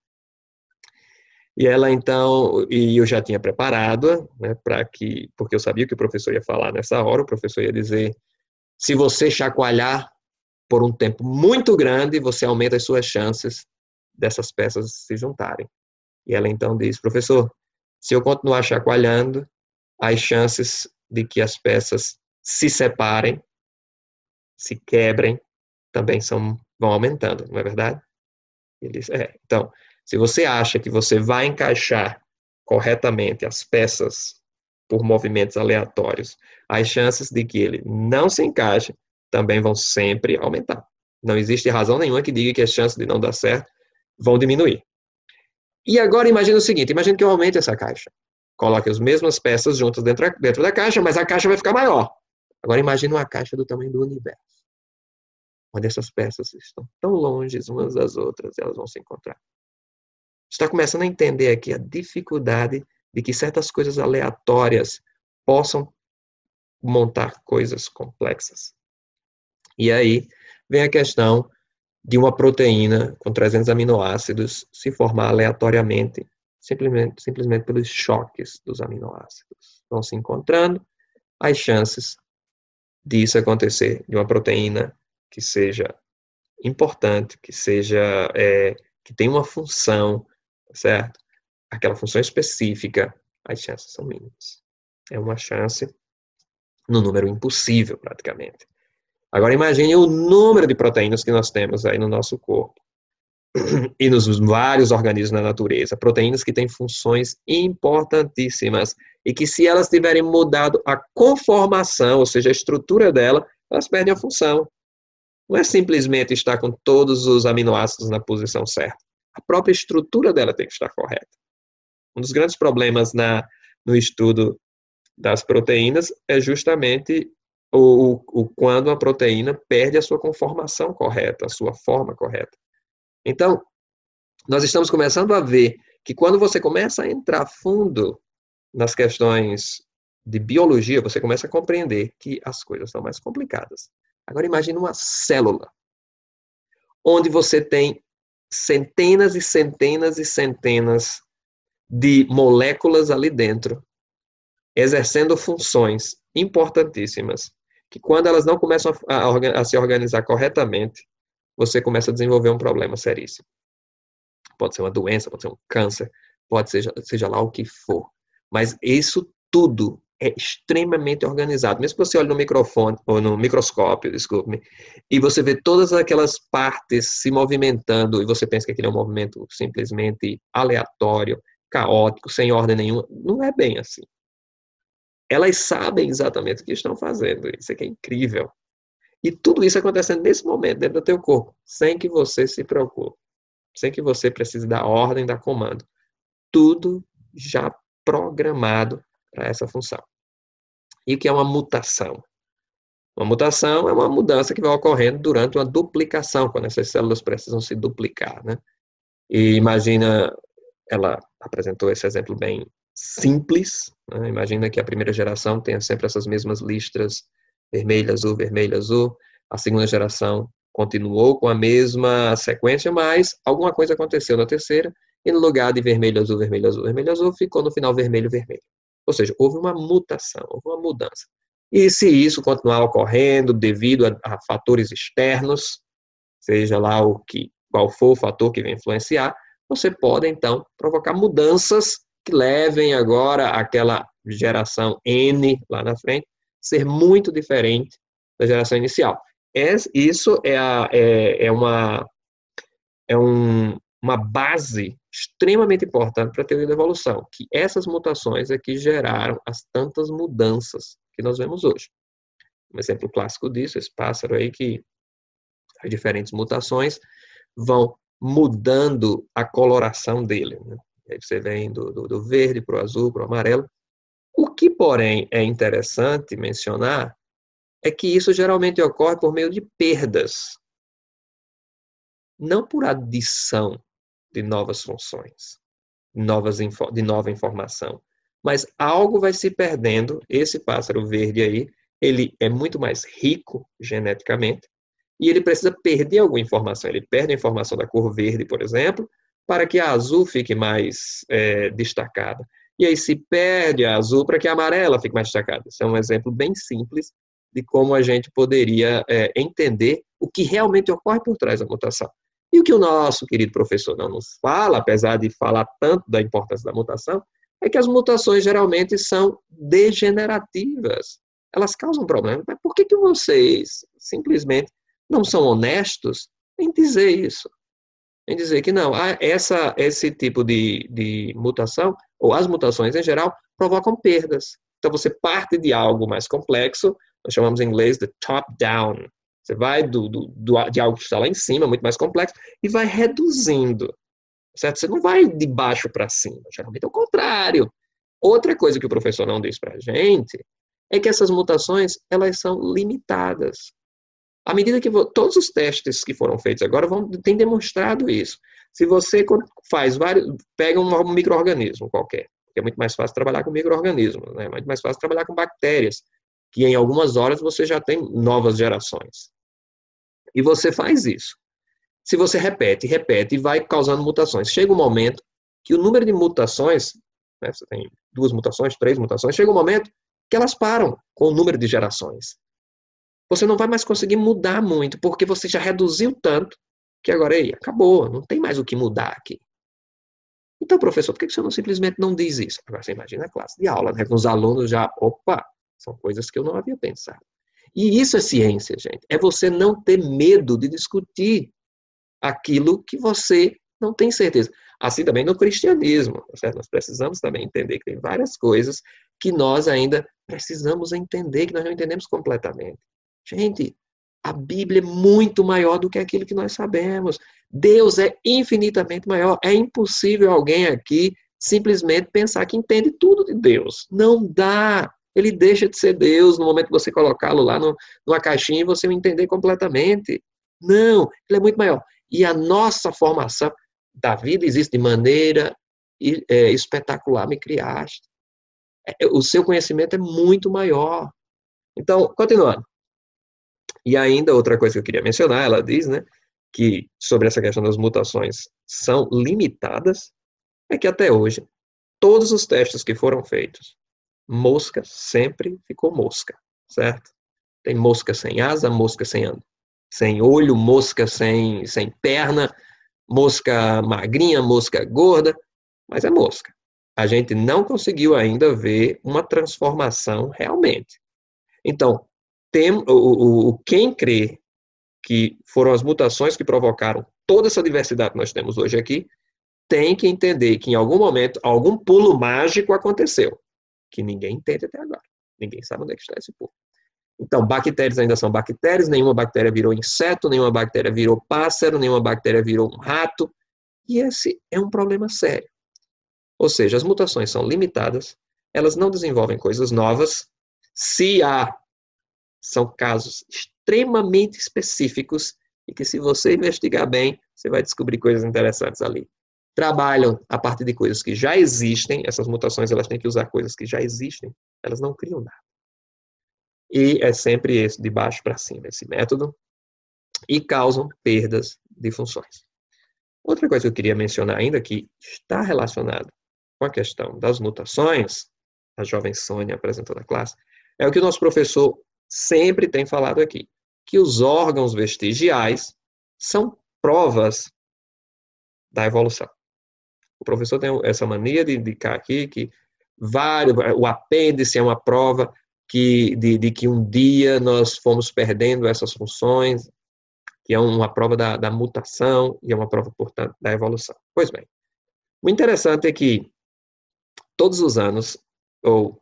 E ela, então, e eu já tinha preparado, né, para que, porque eu sabia que o professor ia falar nessa hora, o professor ia dizer, se você chacoalhar por um tempo muito grande, você aumenta as suas chances dessas peças se juntarem. E ela então diz, professor, se eu continuar chacoalhando, as chances de que as peças se separem, se quebrem, também são, vão aumentando, não é verdade? Ele diz, é. Então, se você acha que você vai encaixar corretamente as peças por movimentos aleatórios, as chances de que ele não se encaixe também vão sempre aumentar. Não existe razão nenhuma que diga que as chances de não dar certo vão diminuir. E agora imagine o seguinte, imagine que eu aumente essa caixa. Coloque as mesmas peças juntas dentro, dentro da caixa, mas a caixa vai ficar maior. Agora imagine uma caixa do tamanho do universo. Onde essas peças estão tão longe umas das outras, elas vão se encontrar. Está começando a entender aqui a dificuldade de que certas coisas aleatórias possam montar coisas complexas. E aí vem a questão de uma proteína com 300 aminoácidos se formar aleatoriamente, simplesmente, simplesmente pelos choques dos aminoácidos. Vão se encontrando, as chances disso acontecer de uma proteína que seja importante, que seja é, que tenha uma função, certo? Aquela função específica, as chances são mínimas. É uma chance no número impossível, praticamente. Agora imagine o número de proteínas que nós temos aí no nosso corpo e nos vários organismos na natureza, proteínas que têm funções importantíssimas e que se elas tiverem mudado a conformação, ou seja, a estrutura dela, elas perdem a função. Não é simplesmente estar com todos os aminoácidos na posição certa. A própria estrutura dela tem que estar correta. Um dos grandes problemas na, no estudo das proteínas é justamente o, o, quando a proteína perde a sua conformação correta, a sua forma correta. Então, nós estamos começando a ver que quando você começa a entrar fundo nas questões de biologia, você começa a compreender que as coisas são mais complicadas. Agora imagine uma célula onde você tem centenas e centenas e centenas de moléculas ali dentro, exercendo funções importantíssimas que quando elas não começam a, a, a se organizar corretamente, você começa a desenvolver um problema seríssimo. Pode ser uma doença, pode ser um câncer, pode ser seja lá o que for. Mas isso tudo é extremamente organizado. Mesmo que você olhe no microfone, ou no microscópio, desculpe-me, e você vê todas aquelas partes se movimentando, e você pensa que aquele é um movimento simplesmente aleatório, caótico, sem ordem nenhuma, não é bem assim elas sabem exatamente o que estão fazendo. Isso é que é incrível. E tudo isso acontecendo nesse momento, dentro do teu corpo, sem que você se preocupe, sem que você precise dar ordem, dar comando. Tudo já programado para essa função. E o que é uma mutação? Uma mutação é uma mudança que vai ocorrendo durante uma duplicação, quando essas células precisam se duplicar, né? E imagina, ela apresentou esse exemplo bem simples. Né? Imagina que a primeira geração tenha sempre essas mesmas listras vermelho, azul, vermelho, azul. A segunda geração continuou com a mesma sequência, mas alguma coisa aconteceu na terceira e no lugar de vermelho, azul, vermelho, azul, vermelho, azul, ficou no final vermelho, vermelho. Ou seja, houve uma mutação, houve uma mudança. E se isso continuar ocorrendo devido a, a fatores externos, seja lá o que, qual for o fator que vem influenciar, você pode então provocar mudanças que levem agora aquela geração N lá na frente ser muito diferente da geração inicial. Isso é, a, é, é uma, é um, uma base extremamente importante para a teoria da evolução, que essas mutações é que geraram as tantas mudanças que nós vemos hoje. Um exemplo clássico disso, esse pássaro aí que as diferentes mutações vão mudando a coloração dele. Né? Aí você vem do, do, do verde para o azul, para o amarelo. O que, porém, é interessante mencionar é que isso geralmente ocorre por meio de perdas, não por adição de novas funções. novas de nova informação. Mas algo vai se perdendo. Esse pássaro verde aí, ele é muito mais rico geneticamente e ele precisa perder alguma informação. Ele perde a informação da cor verde, por exemplo, para que a azul fique mais é, destacada. E aí se perde a azul para que a amarela fique mais destacada. Isso é um exemplo bem simples de como a gente poderia é, entender o que realmente ocorre por trás da mutação. E o que o nosso querido professor não nos fala, apesar de falar tanto da importância da mutação, é que as mutações geralmente são degenerativas. Elas causam problemas. Mas por que, que vocês simplesmente não são honestos em dizer isso? Em dizer que não, essa, esse tipo de, de mutação, ou as mutações em geral, provocam perdas. Então você parte de algo mais complexo, nós chamamos em inglês de top-down. Você vai do, do, do, de algo que está lá em cima, muito mais complexo, e vai reduzindo. Certo? Você não vai de baixo para cima. Geralmente é o contrário. Outra coisa que o professor não diz para a gente é que essas mutações elas são limitadas. À medida que todos os testes que foram feitos agora vão têm demonstrado isso. Se você faz vários, pega um microorganismo qualquer, é muito mais fácil trabalhar com microorganismos, né? É muito mais fácil trabalhar com bactérias, que em algumas horas você já tem novas gerações. E você faz isso. Se você repete, repete e vai causando mutações, chega um momento que o número de mutações, né, você tem duas mutações, três mutações, chega um momento que elas param com o número de gerações você não vai mais conseguir mudar muito, porque você já reduziu tanto que agora aí, acabou, não tem mais o que mudar aqui. Então, professor, por que você não simplesmente não diz isso? Agora você imagina a classe de aula, né, com os alunos já, opa, são coisas que eu não havia pensado. E isso é ciência, gente. É você não ter medo de discutir aquilo que você não tem certeza. Assim também no cristianismo, tá certo? Nós precisamos também entender que tem várias coisas que nós ainda precisamos entender, que nós não entendemos completamente. Gente, a Bíblia é muito maior do que aquilo que nós sabemos. Deus é infinitamente maior. É impossível alguém aqui simplesmente pensar que entende tudo de Deus. Não dá. Ele deixa de ser Deus no momento que você colocá-lo lá no, numa caixinha e você o entender completamente. Não, ele é muito maior. E a nossa formação da vida existe de maneira é, espetacular, me criaste. É, o seu conhecimento é muito maior. Então, continuando. E ainda outra coisa que eu queria mencionar, ela diz, né, que sobre essa questão das mutações são limitadas, é que até hoje todos os testes que foram feitos, mosca sempre ficou mosca, certo? Tem mosca sem asa, mosca sem sem olho, mosca sem sem perna, mosca magrinha, mosca gorda, mas é mosca. A gente não conseguiu ainda ver uma transformação realmente. Então, tem, o, o, quem crê que foram as mutações que provocaram toda essa diversidade que nós temos hoje aqui, tem que entender que em algum momento algum pulo mágico aconteceu, que ninguém entende até agora. Ninguém sabe onde é que está esse pulo. Então, bactérias ainda são bactérias, nenhuma bactéria virou inseto, nenhuma bactéria virou pássaro, nenhuma bactéria virou um rato, e esse é um problema sério. Ou seja, as mutações são limitadas, elas não desenvolvem coisas novas. Se há são casos extremamente específicos e que, se você investigar bem, você vai descobrir coisas interessantes ali. Trabalham a partir de coisas que já existem, essas mutações elas têm que usar coisas que já existem, elas não criam nada. E é sempre esse, de baixo para cima, esse método, e causam perdas de funções. Outra coisa que eu queria mencionar ainda, que está relacionado com a questão das mutações, a jovem Sônia apresentou na classe, é o que o nosso professor sempre tem falado aqui, que os órgãos vestigiais são provas da evolução. O professor tem essa mania de indicar aqui que vários, o apêndice é uma prova que, de, de, que um dia nós fomos perdendo essas funções, que é uma prova da, da mutação e é uma prova, portanto, da evolução. Pois bem, o interessante é que todos os anos, ou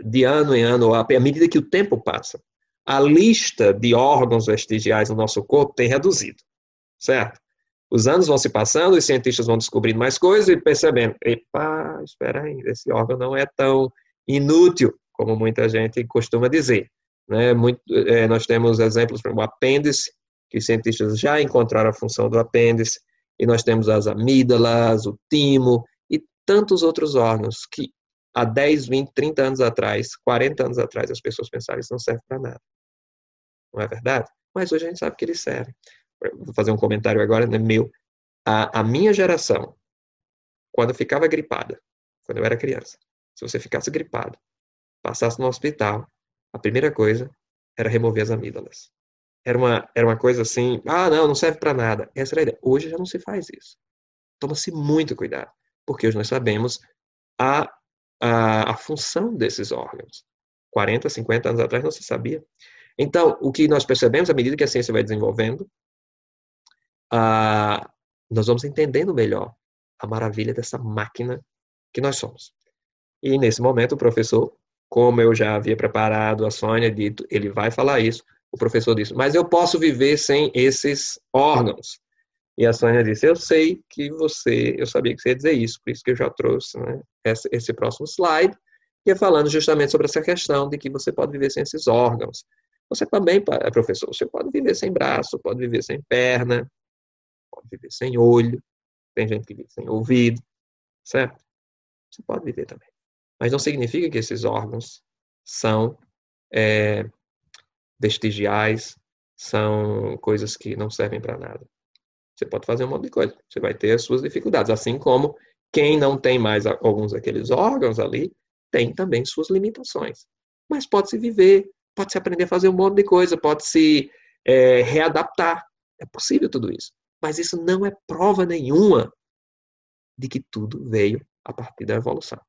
de ano em ano, à medida que o tempo passa, a lista de órgãos vestigiais no nosso corpo tem reduzido, certo? Os anos vão se passando, os cientistas vão descobrindo mais coisas e percebendo, epa, espera aí, esse órgão não é tão inútil como muita gente costuma dizer. Né? Muito, é, nós temos exemplos, como o apêndice, que os cientistas já encontraram a função do apêndice, e nós temos as amígdalas, o timo, tantos outros órgãos que há 10, 20, 30 anos atrás, 40 anos atrás, as pessoas pensaram que isso não serve para nada. Não é verdade? Mas hoje a gente sabe que eles servem. Vou fazer um comentário agora, né, meu. A, a minha geração, quando eu ficava gripada, quando eu era criança, se você ficasse gripado, passasse no hospital, a primeira coisa era remover as amígdalas. Era uma, era uma coisa assim, ah, não, não serve para nada. Essa era a ideia. Hoje já não se faz isso. Toma-se muito cuidado, porque hoje nós sabemos a, a, a função desses órgãos. 40, 50 anos atrás não se sabia. Então, o que nós percebemos à medida que a ciência vai desenvolvendo, nós vamos entendendo melhor a maravilha dessa máquina que nós somos. E nesse momento, o professor, como eu já havia preparado, a Sônia dito, ele vai falar isso. O professor disse, mas eu posso viver sem esses órgãos. E a Sônia disse, eu sei que você, eu sabia que você ia dizer isso, por isso que eu já trouxe né, esse, próximo slide, que é falando justamente sobre essa questão de que você pode viver sem esses órgãos. Você também, professor, você pode viver sem braço, pode viver sem perna, pode viver sem olho, tem gente que vive sem ouvido, certo? Você pode viver também. Mas não significa que esses órgãos são é, vestigiais, são coisas que não servem para nada. Você pode fazer um monte de coisa. Você vai ter as suas dificuldades. Assim como quem não tem mais alguns daqueles órgãos ali, tem também suas limitações. Mas pode-se viver, pode-se aprender a fazer um monte de coisa, pode-se é, readaptar. É possível tudo isso. Mas isso não é prova nenhuma de que tudo veio a partir da evolução.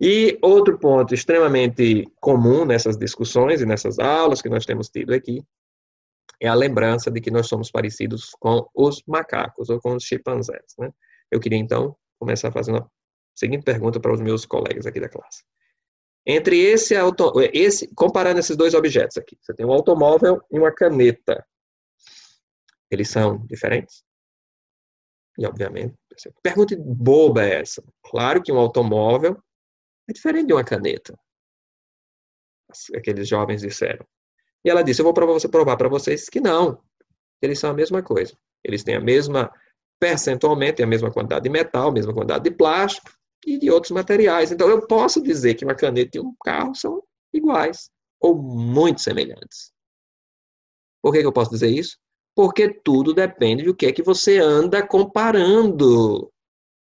E outro ponto extremamente comum nessas discussões e nessas aulas que nós temos tido aqui é a lembrança de que nós somos parecidos com os macacos ou com os chimpanzés. Né? Eu queria então começar fazendo a seguinte pergunta para os meus colegas aqui da classe. Entre esse, auto, esse comparando esses dois objetos aqui, você tem um automóvel e uma caneta. Eles são diferentes? E obviamente, pergunta boba é essa. Claro que um automóvel é diferente de uma caneta. Aqueles jovens disseram. E ela disse: Eu vou provar, provar para vocês que não. Eles são a mesma coisa. Eles têm a mesma, percentualmente, a mesma quantidade de metal, a mesma quantidade de plástico e de outros materiais. Então, eu posso dizer que uma caneta e um carro são iguais ou muito semelhantes. Por que, que eu posso dizer isso? Porque tudo depende do que é que você anda comparando.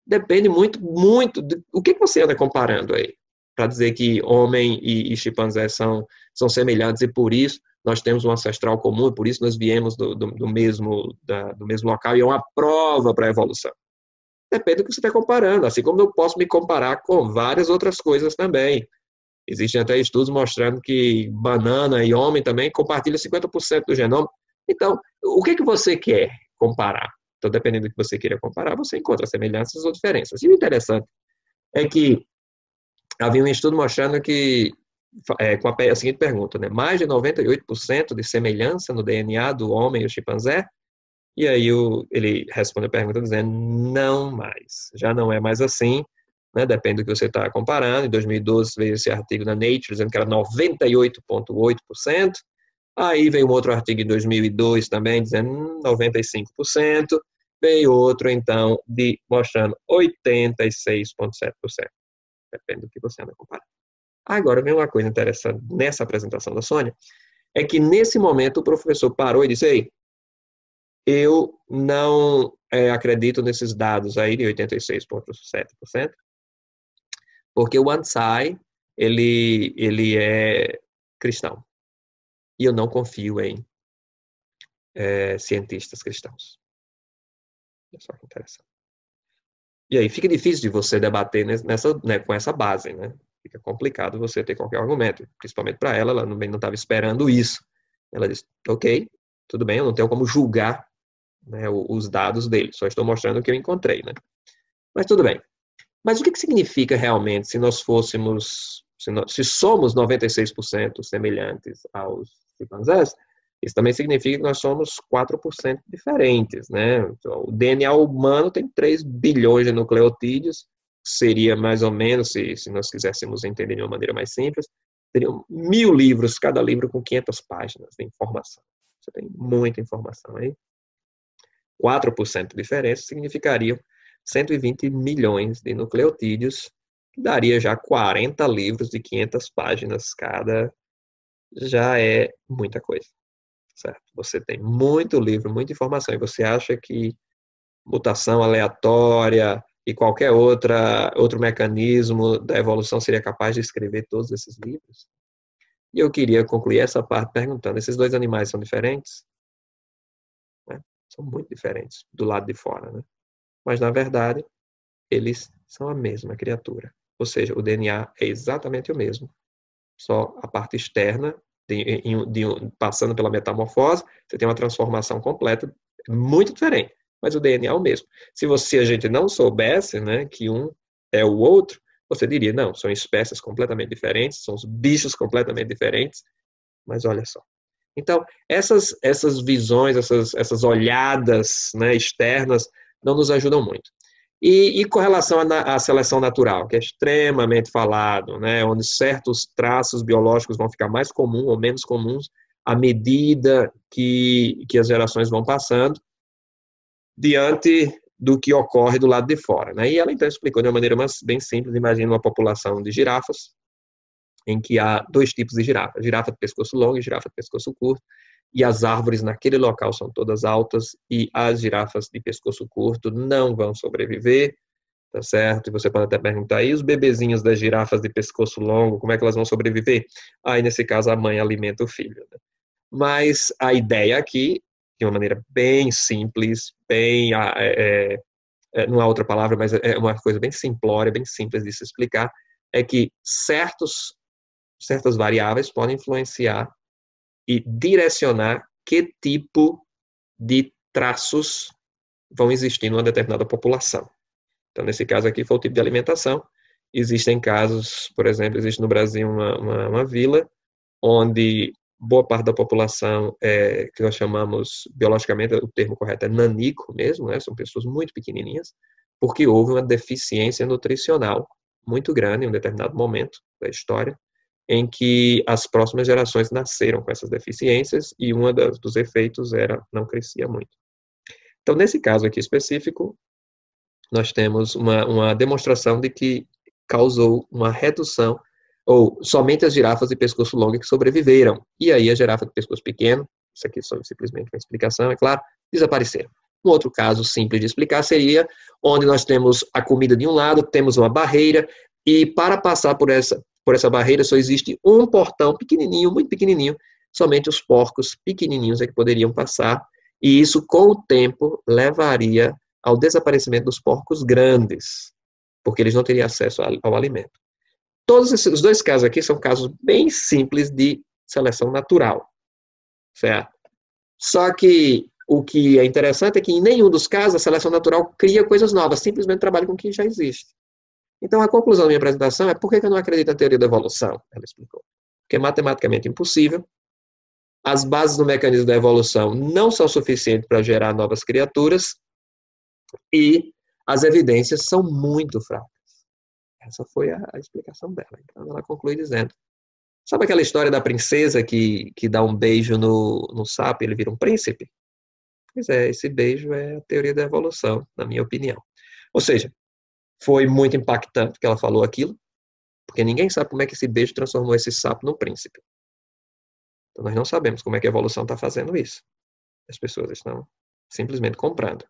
Depende muito, muito. Do, o que, que você anda comparando aí? para dizer que homem e, e, chimpanzé são, são semelhantes e por isso nós temos um ancestral comum e por isso nós viemos do, do, do mesmo, da, do mesmo local e é uma prova para a evolução. Depende do que você está comparando, assim como eu posso me comparar com várias outras coisas também. Existem até estudos mostrando que banana e homem também compartilham 50% do genoma. Então, o que, que você quer comparar? Então, dependendo do que você queira comparar, você encontra semelhanças ou diferenças. E o interessante é que havia um estudo mostrando que, é, com a, a, seguinte pergunta, né? mais de 98% de semelhança no DNA do homem e o chimpanzé, e aí o, ele responde a pergunta dizendo, não mais, já não é mais assim, né? depende do que você está comparando, em 2012 veio esse artigo na Nature dizendo que era 98,8%, aí veio um outro artigo em 2002 também dizendo 95%, veio outro então de mostrando 86,7%. Depende do que você anda comparando. Agora, vem uma coisa interessante nessa apresentação da Sônia, é que nesse momento o professor parou e disse, ei, eu não é, acredito nesses dados aí de 86,7%, porque o Ansai, ele, ele é cristão. E eu não confio em é, cientistas cristãos. Olha só que interessante. E aí fica difícil de você debater nessa, né, com essa base, né? Fica complicado você ter qualquer argumento, principalmente para ela, ela não estava esperando isso. Ela disse, ok, tudo bem, eu não tenho como julgar né, os dados dele, só estou mostrando o que eu encontrei, né? Mas tudo bem. Mas o que, que significa realmente se nós fôssemos, se, nós, se somos 96% semelhantes aos chimpanzés, isso também significa que nós somos 4% diferentes, né? Então, o DNA humano tem 3 bilhões de nucleotídeos, seria mais ou menos, se, se nós quiséssemos entender de uma maneira mais simples, teriam mil livros, cada livro com 500 páginas de informação. Você tem muita informação aí. 4% de diferença significaria 120 milhões de nucleotídeos, que daria já 40 livros de 500 páginas cada, já é muita coisa, certo? Você tem muito livro, muita informação, e você acha que mutação aleatória e qualquer outra, outro mecanismo da evolução seria capaz de escrever todos esses livros? E eu queria concluir essa parte perguntando: esses dois animais são diferentes? Né? São muito diferentes do lado de fora, né? Mas, na verdade, eles são a mesma criatura. Ou seja, o DNA é exatamente o mesmo. Só a parte externa, de, de, de, passando pela metamorfose, você tem uma transformação completa, muito diferente. Mas o DNA é o mesmo. Se você a gente não soubesse né, que um é o outro, você diria, não, são espécies completamente diferentes, são os bichos completamente diferentes. Mas olha só, então, essas, essas visões, essas, essas olhadas né, externas não nos ajudam muito. E, e com relação à, seleção natural, que é extremamente falado, né, onde certos traços biológicos vão ficar mais comuns ou menos comuns à medida que, que as gerações vão passando, diante do que ocorre do lado de fora. Né? E ela então explicou de uma maneira bem simples, imagina uma população de girafas, em que há dois tipos de girafa, girafa de pescoço longo e girafa de pescoço curto, e as árvores naquele local são todas altas e as girafas de pescoço curto não vão sobreviver, tá certo? E você pode até perguntar, e os bebezinhos das girafas de pescoço longo, como é que elas vão sobreviver? Aí, nesse caso, a mãe alimenta o filho. Né? Mas a ideia aqui, de uma maneira bem simples, bem, é, é, é, não há outra palavra, mas é uma coisa bem simplória, bem simples de se explicar, é que certos, certas variáveis podem influenciar e direcionar que tipo de traços vão existir numa determinada população. Então, nesse caso aqui, foi o tipo de alimentação. Existem casos, por exemplo, existe no Brasil uma, uma, uma vila onde boa parte da população é, que nós chamamos, biologicamente, o termo correto é nanico mesmo, né? são pessoas muito pequenininhas, porque houve uma deficiência nutricional muito grande em um determinado momento da história, em que as próximas gerações nasceram com essas deficiências e um dos efeitos era não crescia muito. Então, nesse caso aqui específico, nós temos uma, uma demonstração de que causou uma redução, ou somente as girafas de pescoço longo que sobreviveram, e aí a girafa de pescoço pequeno, isso aqui é simplesmente uma explicação, é claro, desapareceram. Um outro caso simples de explicar seria onde nós temos a comida de um lado, temos uma barreira, e para passar por essa por essa barreira só existe um portão pequenininho, muito pequenininho, somente os porcos pequenininhos é que poderiam passar, e isso com o tempo levaria ao desaparecimento dos porcos grandes, porque eles não teriam acesso ao alimento. Todos esses os dois casos aqui são casos bem simples de seleção natural, certo? Só que o que é interessante é que em nenhum dos casos a seleção natural cria coisas novas, simplesmente trabalha com o que já existe. Então, a conclusão da minha apresentação é por que eu não acredito na teoria da evolução? Ela explicou. Porque é matematicamente impossível. As bases do mecanismo da evolução não são suficientes para gerar novas criaturas e as evidências são muito fracas. Essa foi a, a explicação dela. Então, ela conclui dizendo: Sabe aquela história da princesa que, que dá um beijo no, no sapo e ele vira um príncipe? Pois é, esse beijo é a teoria da evolução, na minha opinião. Ou seja, foi muito impactante que ela falou aquilo, porque ninguém sabe como é que esse beijo transformou esse sapo no príncipe. Então nós não sabemos como é que a evolução está fazendo isso. As pessoas estão simplesmente comprando.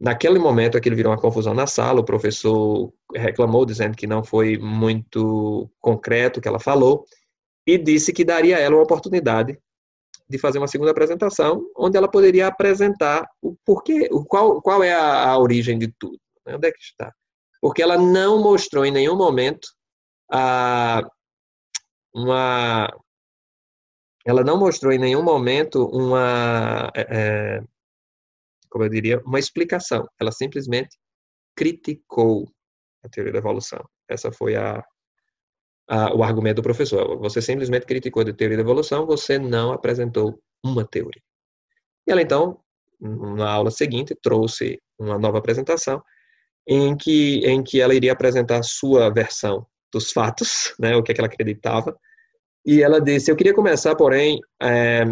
Naquele momento, aquilo virou uma confusão na sala. O professor reclamou, dizendo que não foi muito concreto o que ela falou, e disse que daria a ela uma oportunidade de fazer uma segunda apresentação, onde ela poderia apresentar o porquê, o qual, qual é a, a origem de tudo. Onde é que está? Porque ela não mostrou em nenhum momento a, uma. Ela não mostrou em nenhum momento uma. É, é, como eu diria, uma explicação. Ela simplesmente criticou a teoria da evolução. Essa foi a, a, o argumento do professor. Você simplesmente criticou a teoria da evolução, você não apresentou uma teoria. E ela então, na aula seguinte, trouxe uma nova apresentação em que, em que ela iria apresentar a sua versão dos fatos, né, o que, é que ela acreditava. E ela disse: Eu queria começar, porém, é,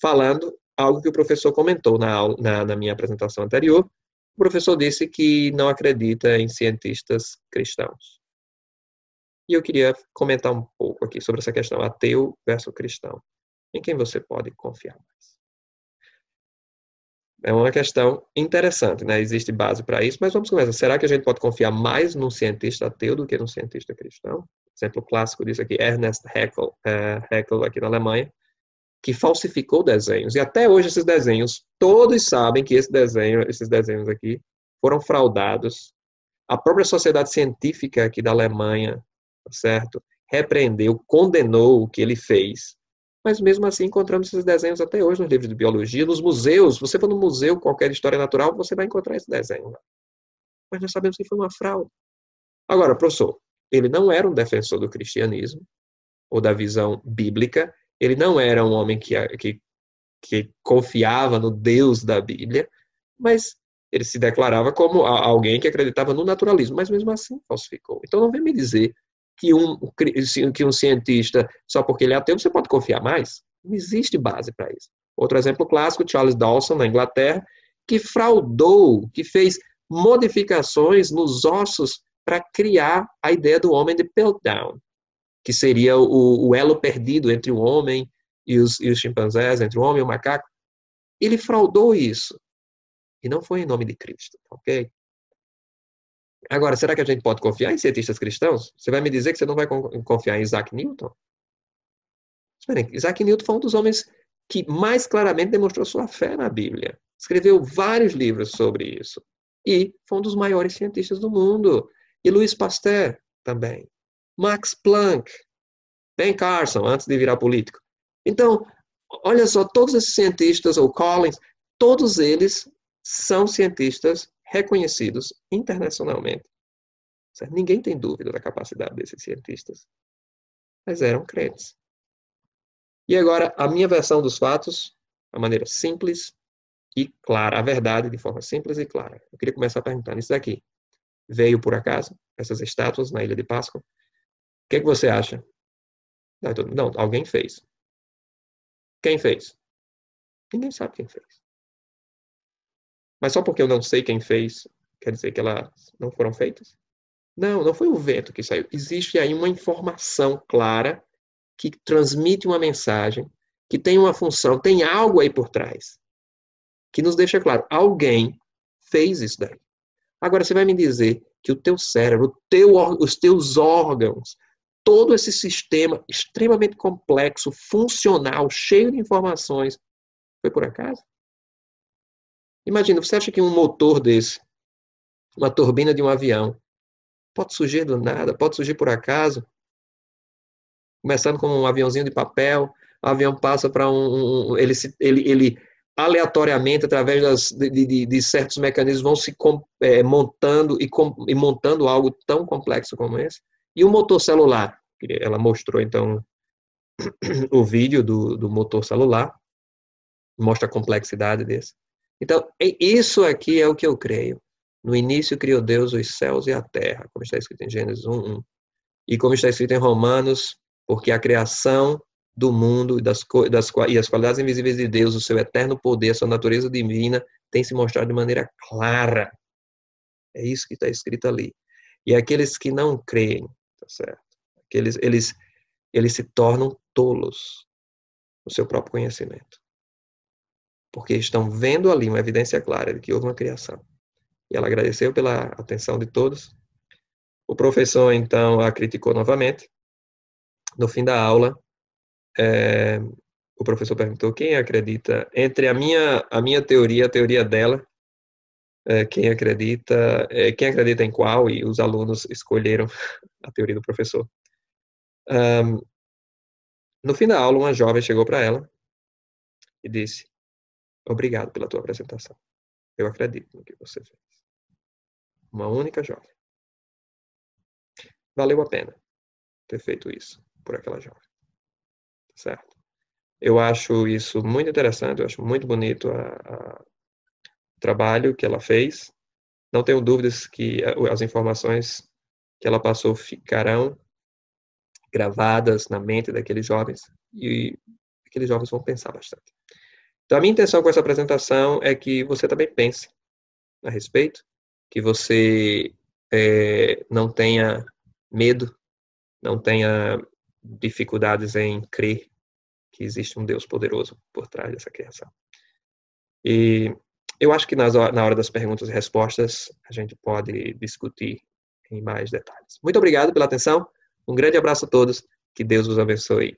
falando algo que o professor comentou na, aula, na, na minha apresentação anterior, o professor disse que não acredita em cientistas cristãos. E eu queria comentar um pouco aqui sobre essa questão ateu versus cristão. Em quem você pode confiar mais? É uma questão interessante, né? Existe base para isso, mas vamos começar. Será que a gente pode confiar mais num cientista ateu do que num cientista cristão? Exemplo clássico disso aqui, Ernest Haeckel, é, Haeckel aqui na Alemanha, que falsificou desenhos. E até hoje esses desenhos, todos sabem que esse desenho, esses desenhos aqui foram fraudados. A própria sociedade científica aqui da Alemanha, tá certo? Repreendeu, condenou o que ele fez. Mas mesmo assim encontramos esses desenhos até hoje nos livros de biologia, nos museus. Você for no museu, qualquer história natural, você vai encontrar esse desenho lá. Mas nós sabemos que foi uma fraude. Agora, professor, ele não era um defensor do cristianismo ou da visão bíblica. Ele não era um homem que, que, que confiava no Deus da Bíblia, mas ele se declarava como alguém que acreditava no naturalismo, mas mesmo assim falsificou. Então não vem me dizer que um, que um cientista, só porque ele é ateu, você pode confiar mais. Não existe base para isso. Outro exemplo clássico, Charles Dawson, na Inglaterra, que fraudou, que fez modificações nos ossos para criar a ideia do homem de Piltdown, que seria o, o, elo perdido entre o homem e os, e os chimpanzés, entre o homem e o macaco. Ele fraudou isso. E não foi em nome de Cristo, ok? Agora, será que a gente pode confiar em cientistas cristãos? Você vai me dizer que você não vai confiar em Isaac Newton? Esperem, Isaac Newton foi um dos homens que mais claramente demonstrou sua fé na Bíblia. Escreveu vários livros sobre isso. E foi um dos maiores cientistas do mundo. E Louis Pasteur também. Max Planck. Ben Carson, antes de virar político. Então, olha só, todos esses cientistas, ou Collins, todos eles são cientistas reconhecidos internacionalmente. Certo? Ninguém tem dúvida da capacidade desses cientistas. Mas eram crentes. E agora, a minha versão dos fatos, a maneira simples e clara, a verdade de forma simples e clara. Eu queria começar perguntando isso daqui. Veio por acaso? Essas estátuas na Ilha de Páscoa? O que, é que você acha? Não, alguém fez. Quem fez? Ninguém sabe quem fez. Mas só porque eu não sei quem fez, quer dizer que elas não foram feitas? Não, não foi o vento que saiu. Existe aí uma informação clara que transmite uma mensagem, que tem uma função, tem algo aí por trás, que nos deixa claro, alguém fez isso daí. Agora você vai me dizer que o teu cérebro, teu, os teus órgãos, todo esse sistema extremamente complexo, funcional, cheio de informações, foi por acaso? Imagina, você acha que um motor desse, uma turbina de um avião, pode surgir do nada, pode surgir por acaso? Começando com um aviãozinho de papel, o avião passa para um, um, ele, ele, ele aleatoriamente, através das, de, de, de, certos mecanismos, vão se é, montando e, com, e, montando algo tão complexo como esse. E o motor celular, ela mostrou então o vídeo do, do motor celular, mostra a complexidade desse. Então, isso aqui é o que eu creio. No início criou Deus os céus e a terra, como está escrito em Gênesis 1, 1. E como está escrito em Romanos, porque a criação do mundo das, das, e as qualidades invisíveis de Deus, o seu eterno poder, a sua natureza divina, tem se mostrado de maneira clara. É isso que está escrito ali. E aqueles que não creem, tá certo? Aqueles, eles, eles se tornam tolos no seu próprio conhecimento porque estão vendo ali uma evidência clara de que houve uma criação. E ela agradeceu pela atenção de todos. O professor, então, a criticou novamente. No fim da aula, é, o professor perguntou quem acredita, entre a minha, a minha teoria e a teoria dela, quem acredita, é, quem acredita em qual, e os alunos escolheram a teoria do professor. Um, no fim da aula, uma jovem chegou para ela e disse: Obrigado pela tua apresentação. Eu acredito no que você fez. Uma única jovem. Valeu a pena ter feito isso por aquela jovem. Certo? Eu acho isso muito interessante, eu acho muito bonito a, a, trabalho que ela fez. Não tenho dúvidas que as informações que ela passou ficarão gravadas na mente daqueles jovens e aqueles jovens vão pensar bastante. Então, a minha intenção com essa apresentação é que você também pense a respeito, que você é, não tenha medo, não tenha dificuldades em crer que existe um Deus poderoso por trás dessa criação. E eu acho que nas, na hora das perguntas e respostas a gente pode discutir em mais detalhes. Muito obrigado pela atenção, um grande abraço a todos, que Deus os abençoe.